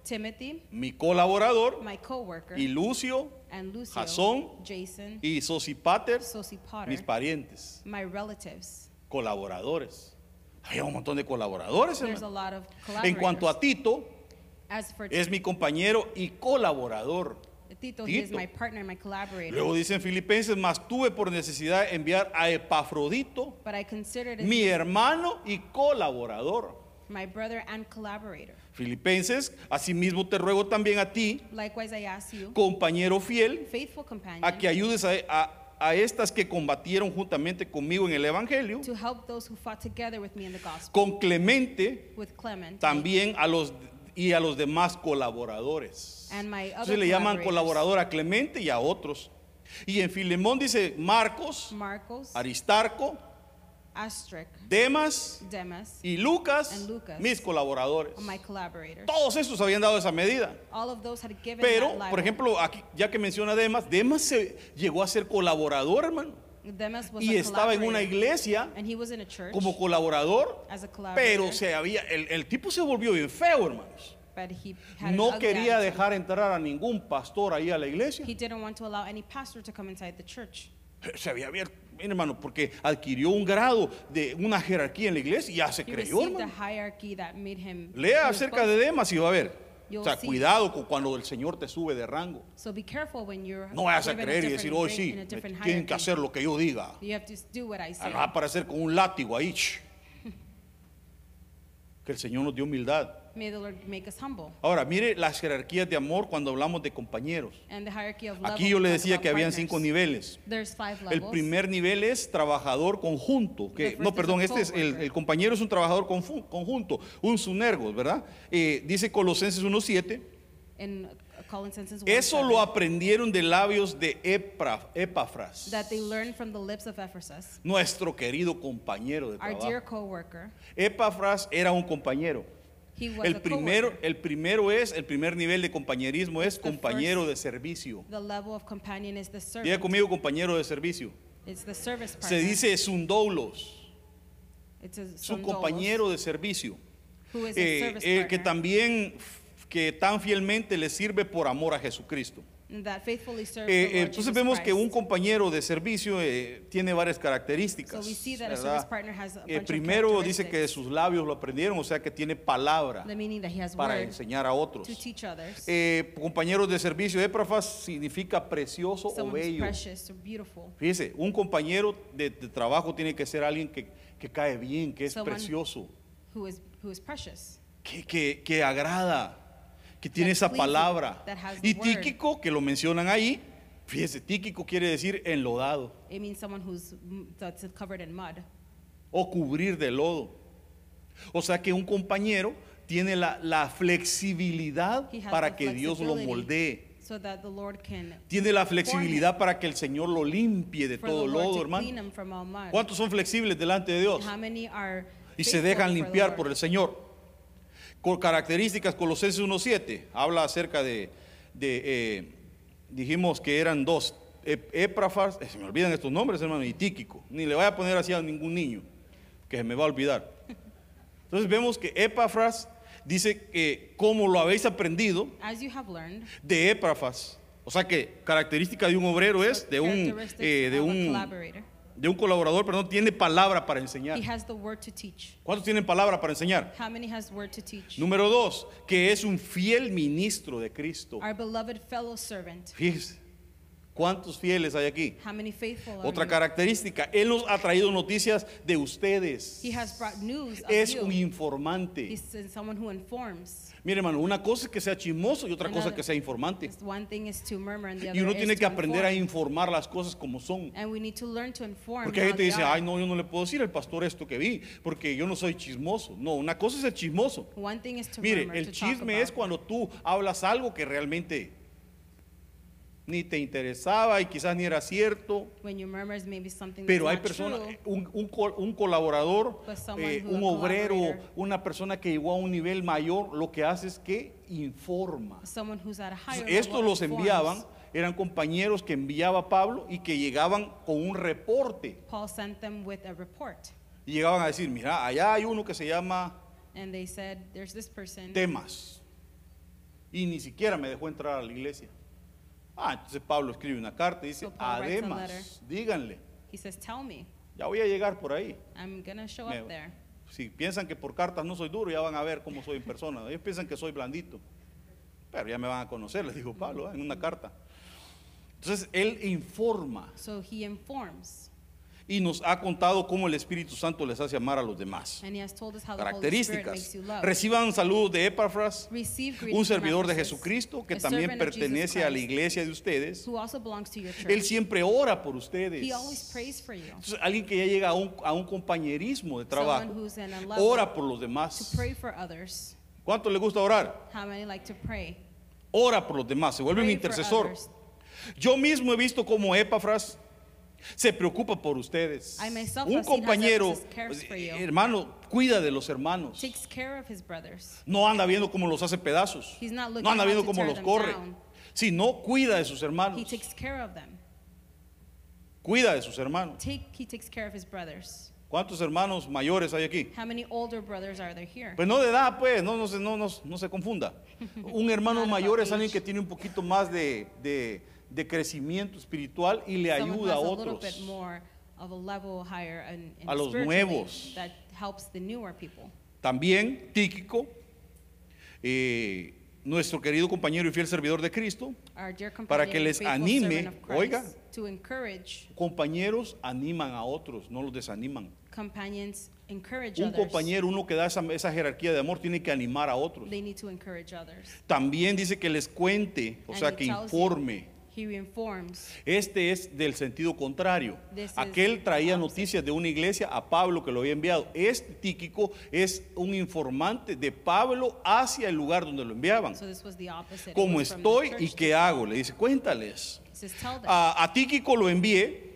Timothy, mi colaborador, my co-worker, y Lucio and Lucio, Jasón, Jason, y Sosipater, Sosipater, mis parientes, my relatives. colaboradores. Hay un montón de colaboradores. There's a hermano. lot of En cuanto a. Tito, As for es mi compañero y colaborador. Tito, he is Tito. my partner, my collaborator. Luego dicen Filipenses, más tuve por necesidad enviar a Epafrodito, but I considered it mi hermano y colaborador. my brother and collaborator. Filipenses, asimismo te ruego también a ti, Likewise, I ask you, compañero fiel, faithful companion, a que ayudes a, a- a estas que combatieron juntamente conmigo en el Evangelio, to help those who fought together with me in the gospel, con Clemente with Clement, también a los y a los demás colaboradores. And my other Entonces le llaman colaborador a Clemente y a otros. Y en Filemón dice Marcos, Marcos, Aristarco, Astric, Demas Demas, y Lucas, And Lucas. mis colaboradores. my collaborators. Todos estos habían dado esa medida. All of those had given Pero, por ejemplo, aquí, ya que menciona Demas, Demas se llegó a ser colaborador, hermano. Demas was Y a estaba en una iglesia and he was in a church como colaborador, as a collaborator, pero se había, el, el tipo se volvió bien feo, hermanos. but he had No quería attitude. dejar entrar a ningún pastor ahí a la iglesia. He didn't want to allow any pastor to come inside the church. Se había abierto, mire, hermano, porque adquirió un grado de una jerarquía en la iglesia y ya se He creyó, hermano. Lea acerca de Demas y va a ver. O You'll sea, see. cuidado con cuando el Señor te sube de rango. So be careful when you're. No vayas a creer y decir, hoy rank sí, me tienen que hacer lo que yo diga. You have to do what I Ah, say. Va a aparecer con un látigo ahí. Que el Señor nos dio humildad. May the Lord make us humble. Ahora, mire las jerarquías de amor cuando hablamos de compañeros. And the hierarchy of love. Aquí when yo we le talk decía about que habían partners. cinco niveles. There's five El levels. primer nivel es trabajador conjunto. Que, The first no, is a perdón, este es el, coworker. el compañero es un trabajador confu- conjunto, un sunergos, ¿verdad? Eh, dice Colosenses 1.7. In Colossians 1, Eso lo aprendieron de labios de Epra- Epafras, that they learned from the lips of Ephesus, nuestro querido compañero de our trabajo. dear co-worker. Epafras era un compañero. El primero, el primero es, el primer nivel de compañerismo es compañero de servicio. The level of companion is the Diga conmigo compañero de servicio. It's the service partner. Se dice sundoulos, It's a su compañero de servicio. who is a Eh, service eh, que partner, también que tan fielmente le sirve por amor a Jesucristo. That faithfully serves Eh, eh, entonces Jesus vemos que Christ. un compañero de servicio eh, tiene varias características. So we see that a ¿verdad? service partner has a Eh, bunch of primero dice que characteristics. sus labios lo aprendieron, o sea que tiene palabra the meaning that he has para word enseñar a otros. to teach others. Eh, compañeros de servicio, éprafas significa precioso o Someone who's bello. precious or beautiful. Fíjese, un compañero de, de trabajo tiene que ser alguien que, que cae bien, que es Someone- precioso, Who is who is precious. que, que- que agrada, que tiene esa palabra. Y tíquico, que lo mencionan ahí, fíjese, tíquico quiere decir enlodado It means someone who's that's covered in mud. o cubrir de lodo. O sea que un compañero tiene la, la flexibilidad para que Dios lo moldee. So that the Lord can Tiene la flexibilidad para que el Señor lo limpie de todo lodo, hermano. ¿Cuántos son flexibles delante de Dios? Y se dejan limpiar por el Señor. Con características, Colosenses 1.7 habla acerca de, de, eh, dijimos que eran dos, Éprafas, eh, se me olvidan estos nombres, hermano, y Tíquico. Ni le vaya a poner así a ningún niño, que se me va a olvidar. Entonces vemos que Epafras dice que como lo habéis aprendido de Éprafas, o sea que característica de un obrero es de un, eh, de un, collaborator. De un colaborador, perdón, tiene palabra para enseñar. He has the word to teach. ¿Cuántos tienen palabra para enseñar? How many has word to teach? Número dos, que es un fiel ministro de Cristo. Our beloved fellow servant. Fíjese, ¿cuántos fieles hay aquí? How many faithful are Otra característica, Él nos ha traído noticias de ustedes. He has brought news Es un informante. He's someone who informs. Mire hermano, una cosa es que sea chismoso y otra cosa Another- que sea informante. Y uno tiene que aprender a inform. informar las cosas como son. And we need to learn to inform. Porque hay gente dice, ay no, yo no le puedo decir al pastor esto que vi, porque yo no soy chismoso. No, una cosa es el chismoso. Mire, el chisme es cuando tú hablas algo que realmente ni te interesaba y quizás ni era cierto. When you murmur is maybe something Pero hay personas, true. un, un un colaborador, eh, un obrero, una persona que llegó a un nivel mayor, lo que hace es que informa. Estos los enviaban, eran compañeros que enviaba Pablo y que llegaban con un reporte. Paul sent them with a report. Y llegaban a decir, mira, allá hay uno que se llama And they said, there's this person. Temas. Y ni siquiera me dejó entrar a la iglesia. Ah, entonces Pablo escribe una carta y dice, So Paul writes a letter. además, díganle, He says, tell me. ya voy a llegar por ahí. I'm going to show Me- up there. Si piensan que por cartas no soy duro, ya van a ver cómo soy en persona. Ellos piensan que soy blandito. Pero ya me van a conocer, les dijo Pablo ¿eh? en una carta. Entonces él informa So he informs. Y nos ha contado cómo el Espíritu Santo les hace amar a los demás. Características. Reciban saludos de Epafras, un servidor de Jesucristo que también pertenece a la iglesia de ustedes. Él siempre ora por ustedes. He always prays for you. Entonces, alguien que ya llega a un, a un compañerismo de trabajo, ora por los to demás. ¿Cuánto le gusta orar? How many like to pray? Ora por los demás, se vuelve un intercesor. Yo mismo he visto como Epafras se preocupa por ustedes. Un compañero, you. hermano, cuida de los hermanos. Takes care of his brothers. No anda viendo cómo los hace pedazos. No anda viendo cómo los corre. Sino cuida de sus He hermanos. takes care of them. Cuida de sus hermanos. Take, he takes care of his brothers. ¿Cuántos hermanos mayores hay aquí? How many older brothers are there here? Pues no de edad, pues, no, no, se, no, no, se confunda. Un hermano mayor es alguien que tiene un poquito más de, de- crecimiento espiritual y le Someone ayuda a has a little otros. more of a level higher in, in A los spiritually nuevos. that helps the newer people. También Tíquico, eh, nuestro querido compañero y fiel servidor de Cristo, Our dear Para companion, que les faithful anime, servant of Christ, oiga. to encourage compañeros animan a otros, no los desaniman. companions, encourage Un others. compañero, uno que da esa, esa jerarquía de amor, tiene que animar a otros. They need to encourage others. También dice que les cuente, o And sea, he que tells you, informe. He. Este es del sentido contrario. This is Aquel traía noticias de una iglesia a Pablo que lo había enviado. Este Tíquico es un informante de Pablo hacia el lugar donde lo enviaban. So this was the opposite. It ¿Cómo was from the estoy y qué hago? Le dice, cuéntales. Says. A, a Tíquico lo envié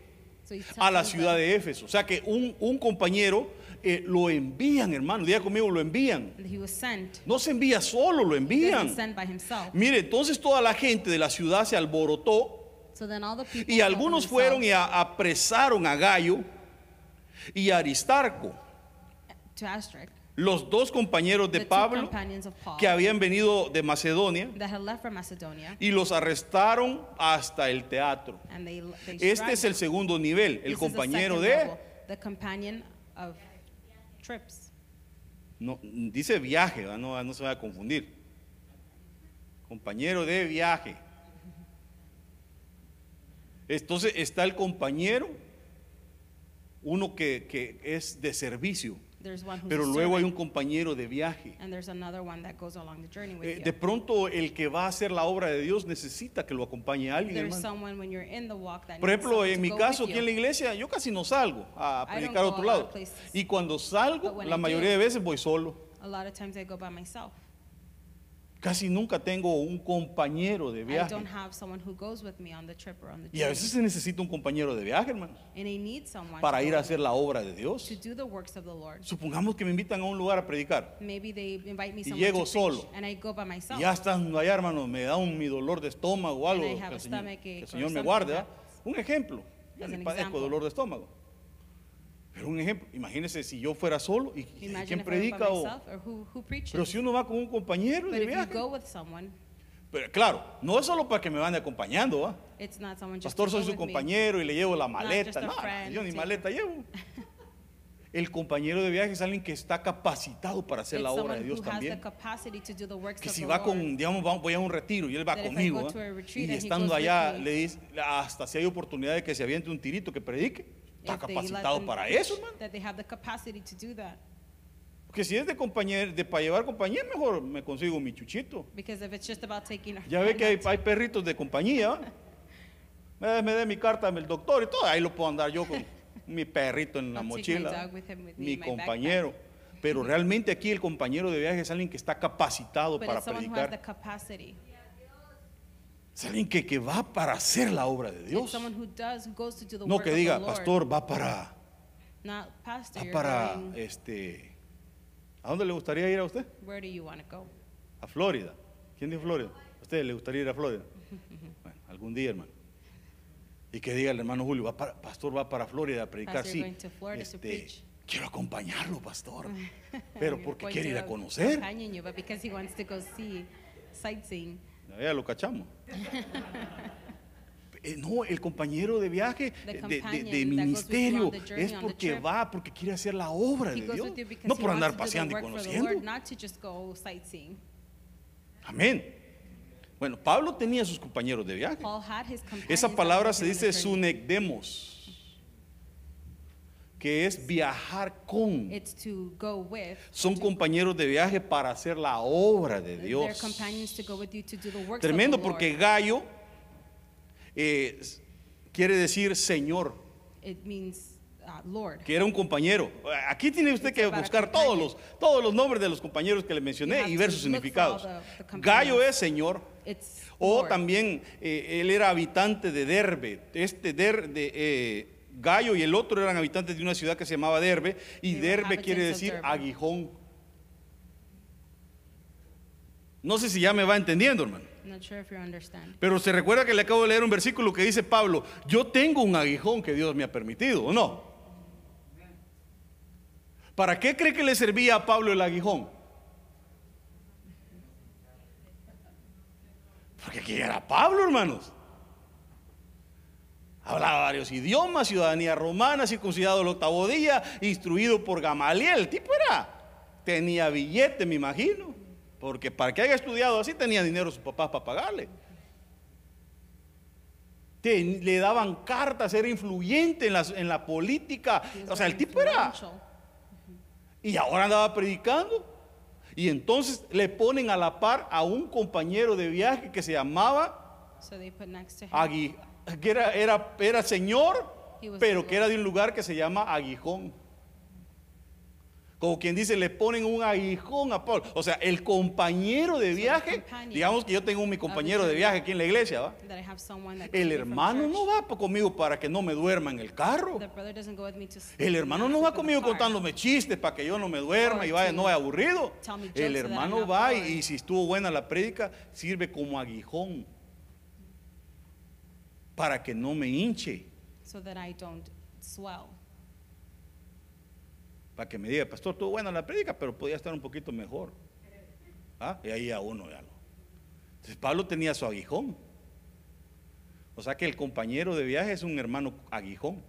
so a la them ciudad de Éfeso. O sea que un, un compañero eh, lo envían, hermano. Diga conmigo, lo envían. that he was sent. No se envía solo, lo envían. Mire, entonces toda la gente de la ciudad se alborotó So then all the people y algunos fueron y a- apresaron a Gallo y a Aristarco, to los dos compañeros de Pablo companions of Paul que habían venido de Macedonia y los arrestaron hasta el teatro. and they, they Este es el segundo nivel, el compañero de... level, the companion of trips. No, dice viaje, no, se va a confundir. Compañero de viaje. Entonces está el compañero, uno que, es de servicio, pero luego hay un compañero de viaje. and there's another one that goes along the journey with Eh, de pronto el que va a hacer la obra de Dios necesita que lo acompañe alguien. Por ejemplo, en mi caso aquí en la iglesia, yo casi no salgo a predicar a otro lado. Y cuando salgo, la I mayoría de veces voy solo. A lot of times I go by myself. Casi nunca tengo un compañero de I viaje. don't have someone who goes with me on the trip or on the Y a journey. veces se necesita un compañero de viaje, hermanos, And I need someone para to ir go a hacer la obra de to Dios. do the works of the Lord. Supongamos que me invitan a un lugar a predicar. Maybe they invite me Y somewhere llego to preach, solo. and I go by Y myself. ya estando allá, hermanos, me da un mi dolor de estómago o algo. And I Que el Señor, stomachache que el or Señor me something guarde. Un ejemplo. Yo As ni an padezco example. dolor de estómago. Pero un ejemplo. Imagínese si yo fuera solo y, Imagine quién if I were by predica o. myself or who, who preaches. Pero si uno va con un compañero but de if you viaje. go with someone, Pero claro, no es solo para que me van acompañando, ¿va? it's not someone just Pastor, to soy go su with me. compañero y le llevo la just maleta. a No, friend, yo ni maleta llevo. El compañero de viaje es alguien que está capacitado para hacer It's la obra someone de Dios who has the también. capacity to do the works Que of si the va Lord. con, digamos, vamos- voy a un retiro y él va That if I conmigo, go ¿va? to a retreat y he estando goes with allá, me. le dice, hasta si hay oportunidad de que se aviente un tirito que predique, está capacitado para eso, hermano. That they have the capacity to do that. Porque si es de compañero, de para llevar compañía, mejor me consigo mi chuchito. Because if it's just about taking Ya ve que hay, hay perritos de compañía. Me, me dé mi carta del doctor y todo, ahí lo puedo andar yo con mi perrito en la mochila, mi compañero. Pero realmente aquí el compañero de viaje es alguien que está capacitado para predicar. Es alguien que, que va para hacer la obra de Dios. who does, who goes to do the No work que of diga, the Lord. pastor, va para, Not pastor, va para, going- este, ¿a dónde le gustaría ir a usted? where do you want to go? A Florida. ¿Quién dijo Florida? ¿A usted le gustaría ir a Florida? Bueno, algún día, hermano. Y que diga el hermano Julio, va para- pastor va para Florida a predicar, Pastor, sí. Este, quiero acompañarlo, pastor. Pero porque going quiere ir a conocer. Ya lo cachamos. Eh, no, el compañero de viaje, eh, de, ministerio, es porque va, porque quiere hacer la obra de Dios. No por andar paseando y conociendo. Amén. Bueno, Pablo tenía sus compañeros de viaje. Esa palabra se dice sunekdemos, que es viajar con. It's to go with. Son compañeros de viaje para hacer la obra de Dios. Tremendo porque Gallo eh, quiere decir Señor, It means uh, Lord. que era un compañero. Aquí tiene usted que It's buscar todos los, todos los nombres de los compañeros que le mencioné y ver sus significados. the-. Gallo es Señor. It's O Lord. también eh, él era habitante de Derbe. Este Der- de, eh, Gallo y el otro eran habitantes de una ciudad que se llamaba Derbe. Y Derbe quiere decir aguijón. No sé si ya me va entendiendo, hermano. Pero se recuerda que le acabo de leer un versículo que dice Pablo, yo tengo un aguijón que Dios me ha permitido, ¿o no? ¿Para qué cree que le servía a Pablo el aguijón? Porque aquí era Pablo, hermanos. Hablaba varios idiomas, ciudadanía romana, circuncidado el octavo día, instruido por Gamaliel. El tipo era, tenía billete, me imagino. Porque para que haya estudiado así tenía dinero sus papás para pagarle. Te- le daban cartas, era influyente en la, en la política. O sea, el tipo era. Y ahora andaba predicando. Y entonces le ponen a la par a un compañero de viaje que se llamaba. Agui, que era, era, era señor, pero que era de un lugar que se llama Aguijón. Como quien dice, le ponen un aguijón a Pablo. O sea, el compañero de viaje, digamos que yo tengo mi compañero de viaje aquí en la iglesia, ¿va? El hermano no va conmigo para que no me duerma en el carro. El hermano no va conmigo contándome chistes para que yo no me duerma y vaya, no vaya aburrido. El hermano va y, y si estuvo buena la prédica, sirve como aguijón para que no me hinche, So that I don't swell. para que me diga, pastor, estuvo buena la prédica, pero podía estar un poquito mejor. ¿Ah? Y ahí a uno ya lo. Entonces Pablo tenía su aguijón. O sea que el compañero de viaje es un hermano aguijón.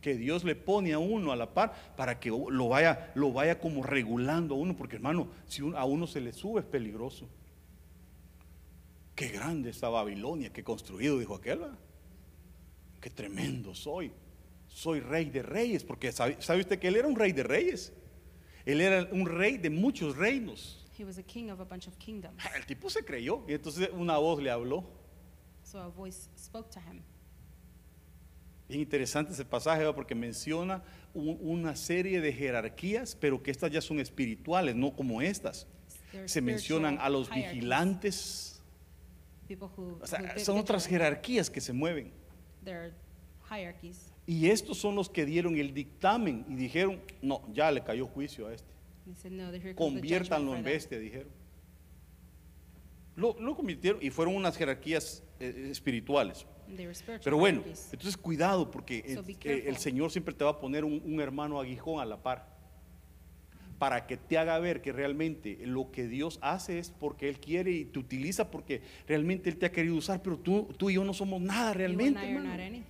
Que Dios le pone a uno a la par para que lo vaya, lo vaya como regulando a uno. Porque hermano, si a uno se le sube es peligroso. Qué grande esta Babilonia que he construido, dijo aquel. Qué tremendo soy. Soy rey de reyes. Porque sabe, sabe usted que él era un rey de reyes. Él era un rey de muchos reinos. He was a king of a bunch of kingdoms. El tipo se creyó. Y entonces una voz le habló. So a voice spoke to him. Bien interesante ese pasaje ¿verdad? porque menciona un- una serie de jerarquías, pero que estas ya son espirituales, no como estas. Se mencionan a los vigilantes. People who, O sea, son otras jerarquías que se mueven. There are hierarchies. Y estos son los que dieron el dictamen y dijeron, no, ya le cayó juicio a este. Said, no, here comes the Conviértanlo judgment en for bestia, dijeron. Lo, lo convirtieron y fueron unas jerarquías eh, espirituales. And they were spiritual Pero bueno, hierarchies. entonces cuidado porque el, So be eh, careful. el Señor siempre te va a poner un, un hermano aguijón a la par para que te haga ver que realmente lo que Dios hace es porque Él quiere y te utiliza porque realmente Él te ha querido usar, pero tú, tú y yo no somos nada You realmente.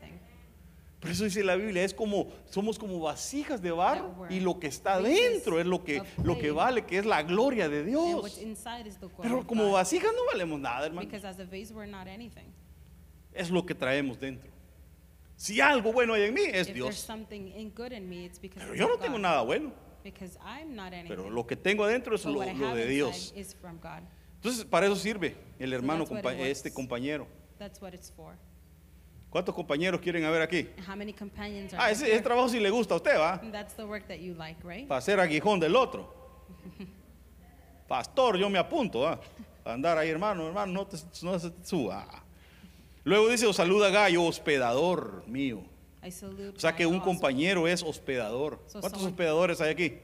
Por eso dice la Biblia, es como somos como vasijas de barro y lo que está dentro es lo que lo que vale, que es la gloria de Dios. inside is the glory Pero como vasijas no valemos nada, hermano. Es lo que traemos dentro. Si algo bueno hay en mí es Dios. Pero yo no tengo nada bueno. Because I'm not anything. Pero lo que tengo adentro es But lo, what I lo have de inside Dios. is from God. Entonces, para eso sirve el hermano, that's what compa- it works. este compañero. That's what it's for. ¿Cuántos compañeros quieren haber aquí? How many companions are Ah, ese, ese trabajo sí le gusta a usted, ¿va? And That's the work that you like, right? Para ser aguijón del otro. Pastor, yo me apunto, ¿va? Para andar ahí, hermano, hermano, no, te, no se te suba. Luego dice, os saluda Gallo, hospedador mío. O sea que un compañero es hospedador. ¿Cuántos hospedadores hay aquí?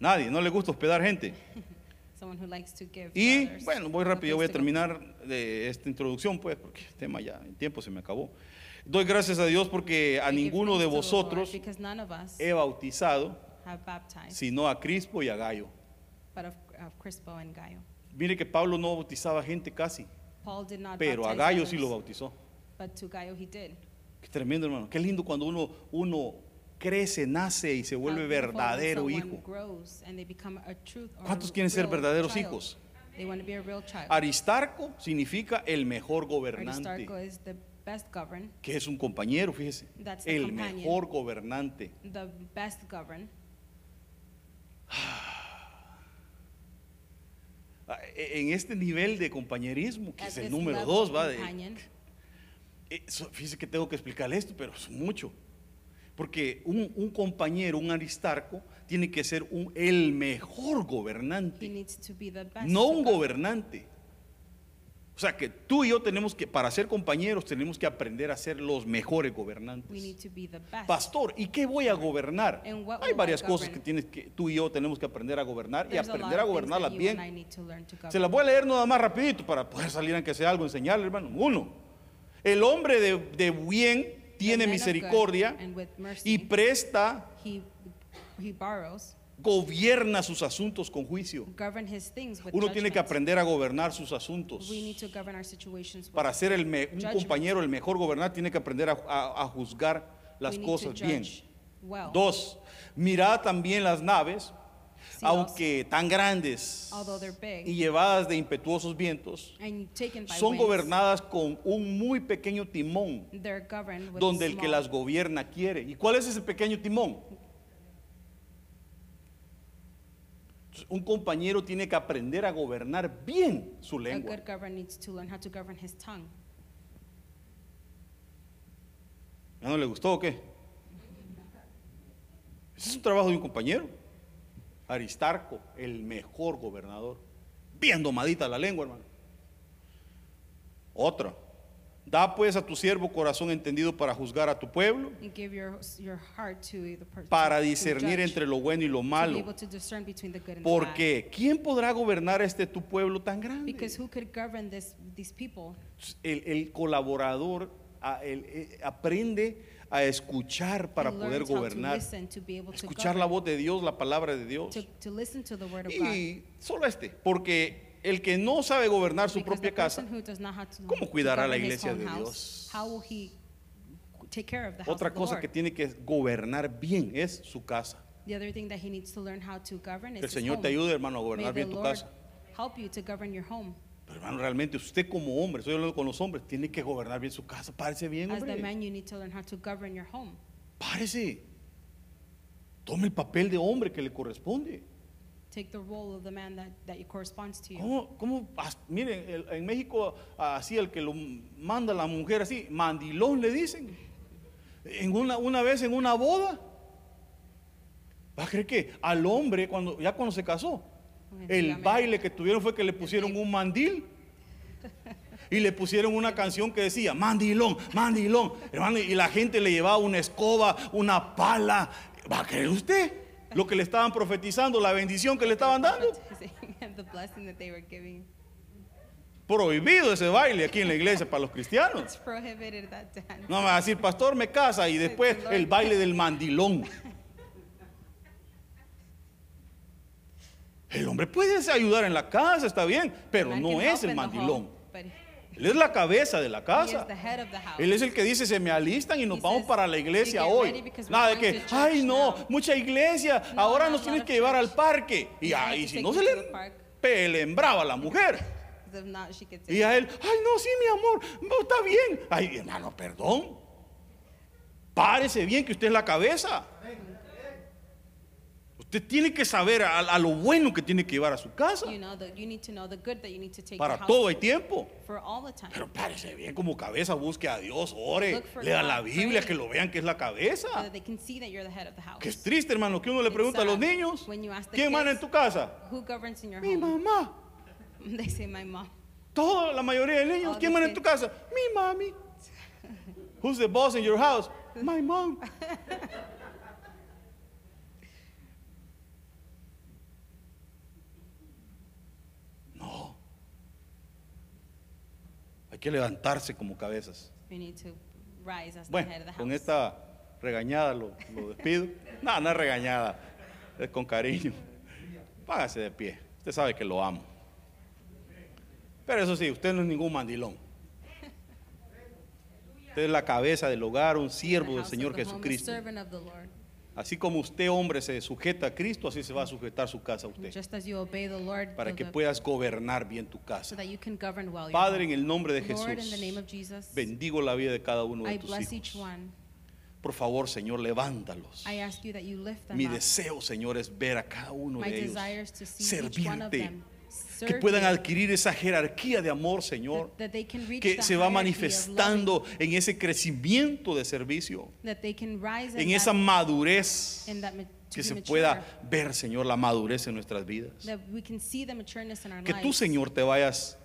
Nadie, no le gusta hospedar gente. Someone who likes to give to Y bueno, voy rápido, voy a terminar de esta introducción, pues, porque el tema ya, el tiempo se me acabó. Doy gracias a Dios porque a ninguno de vosotros he bautizado, sino a Crispo y a Gallo. Mire que Pablo no bautizaba gente casi, pero a Gallo sí lo bautizó. But to Gaio he did. Qué tremendo, hermano. Qué lindo cuando uno, uno crece, nace y se vuelve verdadero hijo. ¿Cuántos quieren ser verdaderos child. hijos? They want to be a real child. Aristarco significa el mejor gobernante, Aristarco is the best governed, que es un compañero, fíjese. That's the El companion. mejor gobernante. the best governed. Ah, e- En este nivel de compañerismo, que At es el número dos, va. de- companion, eh, so- fíjese que tengo que explicarle esto, pero es mucho. Porque un, un compañero, un aristarco, tiene que ser un, el mejor he gobernante, needs to be the best. no un gobernante. O sea que tú y yo tenemos que, para ser compañeros, tenemos que aprender a ser los mejores We gobernantes. need to be the best. Pastor, ¿y qué voy a gobernar? Hay varias cosas que, tienes que tú y yo tenemos que aprender a gobernar y There's a aprender a that gobernarlas bien. to to. Se las voy a leer nada más rapidito para poder salir aunque sea algo, enseñarle, hermano. Uno, el hombre de, de bien tiene misericordia mercy, y presta, he, he borrows, gobierna sus asuntos con juicio. Uno tiene que aprender a gobernar sus asuntos. Para ser el me- un compañero, el mejor gobernante, tiene que aprender a, a- a juzgar las we cosas bien. well. Dos, mirad también las naves, aunque tan grandes y llevadas de impetuosos vientos, son winds, gobernadas con un muy pequeño timón, donde el que las gobierna quiere. ¿Y cuál es ese pequeño timón? Un compañero tiene que aprender a gobernar bien su lengua. ¿Ya no le gustó o qué? Ese es un trabajo de un compañero. Aristarco, el mejor gobernador. Bien domadita la lengua, hermano. Otra. Da pues a tu siervo corazón entendido para juzgar a tu pueblo, your, your para discernir entre lo bueno y lo malo. Porque ¿quién podrá gobernar este tu pueblo tan grande? Because who could govern this, these? El, el colaborador a- el- eh, aprende a escuchar para poder gobernar. Escuchar la voz de Dios, la palabra de Dios. Y solo este, porque el que no sabe gobernar su Because propia casa, ¿cómo cuidará la iglesia de Dios? How will he take care of the house otra cosa que tiene que gobernar bien es su casa. The other thing that he needs to learn how to govern is Que el Señor te ayude, hermano, a gobernar bien tu casa. Pero hermano, realmente usted como hombre, estoy hablando con los hombres, tiene que gobernar bien su casa. Párese bien, As the hombre. man, you need to learn how to govern your home. Párese. Tome el papel de hombre que le corresponde. Take the role of the man that, that corresponds to you. ¿Cómo, cómo? As- miren, el- en México, así el que lo manda la mujer así, mandilón le dicen. En una, una vez en una boda. ¿Va a creer que al hombre, cuando, ya cuando se casó, El baile que tuvieron fue que le pusieron un mandil. Y le pusieron una canción que decía, mandilón, mandilón. Hermano, y la gente le llevaba una escoba, una pala. ¿Va a creer usted lo que le estaban profetizando, la bendición que le estaban dando? Prohibido ese baile aquí en la iglesia para los cristianos. No me va a decir, pastor, me casa y después el baile del mandilón. El hombre puede ayudar en la casa, está bien, pero no es el mandilón. Él es la cabeza de la casa. Él es el que dice, se me alistan y nos He vamos says, para la iglesia "You get hoy. Nada de que, ay no, now." mucha iglesia, No, ahora no, nos tienes que llevar al parque. Y ahí si no se le pelembraba a la mujer. Not, Y a él, ay no, sí, mi amor, no, está bien. Ay, hermano, perdón. Párese bien que usted es la cabeza. Usted tiene que saber a, a lo bueno que tiene que llevar a su casa. You know, the, you need to know the good that you need to take Para todo hay tiempo. for all the time. Pero párese bien como cabeza, busque a Dios, ore, lea la Biblia, que lo vean que es la so cabeza. that they can see that you're the head of the house. Que es triste, hermano, que uno le pregunta a los niños, ¿quién manda en tu casa? Who governs in your Mi home? mamá. They say my mom. Toda la mayoría de niños, All ¿quién manda en tu casa? Mi mami. Who's the boss in your house? My mom. No. Hay que levantarse como cabezas. You need to rise as Bueno, the head of the house. con esta regañada lo, lo despido. No, no es regañada, es con cariño. Págase de pie. Usted sabe que lo amo. Pero eso sí, usted no es ningún mandilón. Usted es la cabeza del hogar, un siervo del Señor Jesucristo. Así como usted, hombre, se sujeta a Cristo, así se va a sujetar su casa a usted. Just as you obey the Lord, Para que the- puedas gobernar bien tu so casa. that you can govern well your Padre, en home. el nombre de Lord, in the Jesús, name of Jesus, bendigo la vida de cada uno I de tus bless each hijos. one. Por favor, Señor, levántalos. I ask you that you lift them Mi up. deseo, Señor, es ver a cada uno My de ellos desire is to see each one of servirte, them que puedan adquirir esa jerarquía de amor, Señor, que se va manifestando en ese crecimiento de servicio, en esa madurez, que se pueda ver, Señor, la madurez en nuestras vidas. Que tú, Señor, te vayas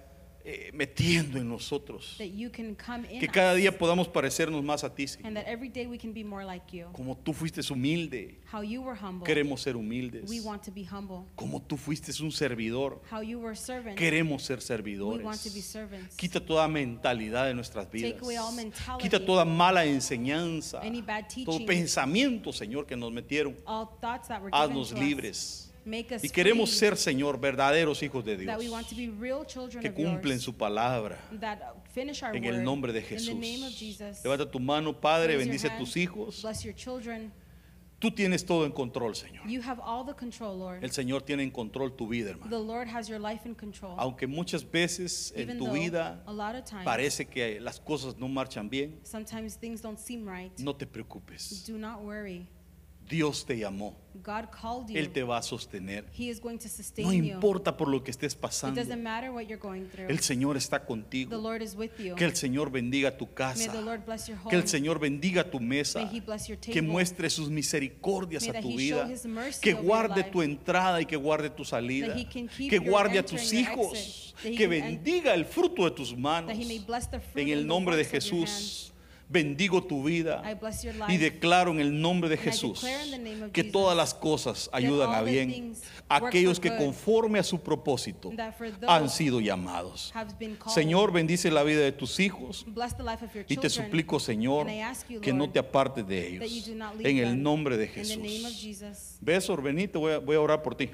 metiendo en nosotros, que cada día podamos parecernos más a ti, Señor. Como tú fuiste humilde, queremos ser humildes. we want to be humble. Como tú fuiste un servidor, How you were a servant, queremos ser we servidores. want to be servants. Quita toda mentalidad de nuestras vidas. Take away all mentality. Quita toda mala enseñanza. Any bad Todo pensamiento, Señor, que nos metieron. All thoughts that were given Haznos libres. Make us Y queremos ser, Señor, verdaderos hijos de Dios. that we want to be real children Que cumplen yours, su palabra. En el nombre de Jesús. Jesus. Levanta tu mano, Padre, bendice a hand, tus hijos. Bless your children. Tú tienes todo en control, Señor. You have all the control, Lord. El Señor tiene en control tu vida, hermano. The Lord has your life in control. Aunque muchas veces en Even tu though vida a times, parece que las cosas no marchan bien, sometimes things don't seem right. no te preocupes. Do not worry. Dios te llamó. God called you. Él te va a sostener. He is going to sustain No you. importa por lo que estés It pasando. doesn't matter what you're going through. El Señor está The contigo. Lord is with you. Que el Señor bendiga tu May casa. the Lord bless your home. Que el Señor bendiga tu mesa. May he bless your Que table. muestre sus misericordias May a tu he vida. Que guarde tu entrada y que guarde tu salida. Que guarde a tus hijos. Que bendiga el fruto de tus manos. May the En el the nombre de Jesús. Bendigo tu vida y declaro en el nombre de Jesús que todas las cosas ayudan a bien a aquellos que conforme a su propósito han sido llamados. Señor, bendice la vida de tus hijos y te suplico, Señor, que no te apartes de ellos. En el nombre de Jesús. Ves, Orbenito, voy a, voy a orar por ti.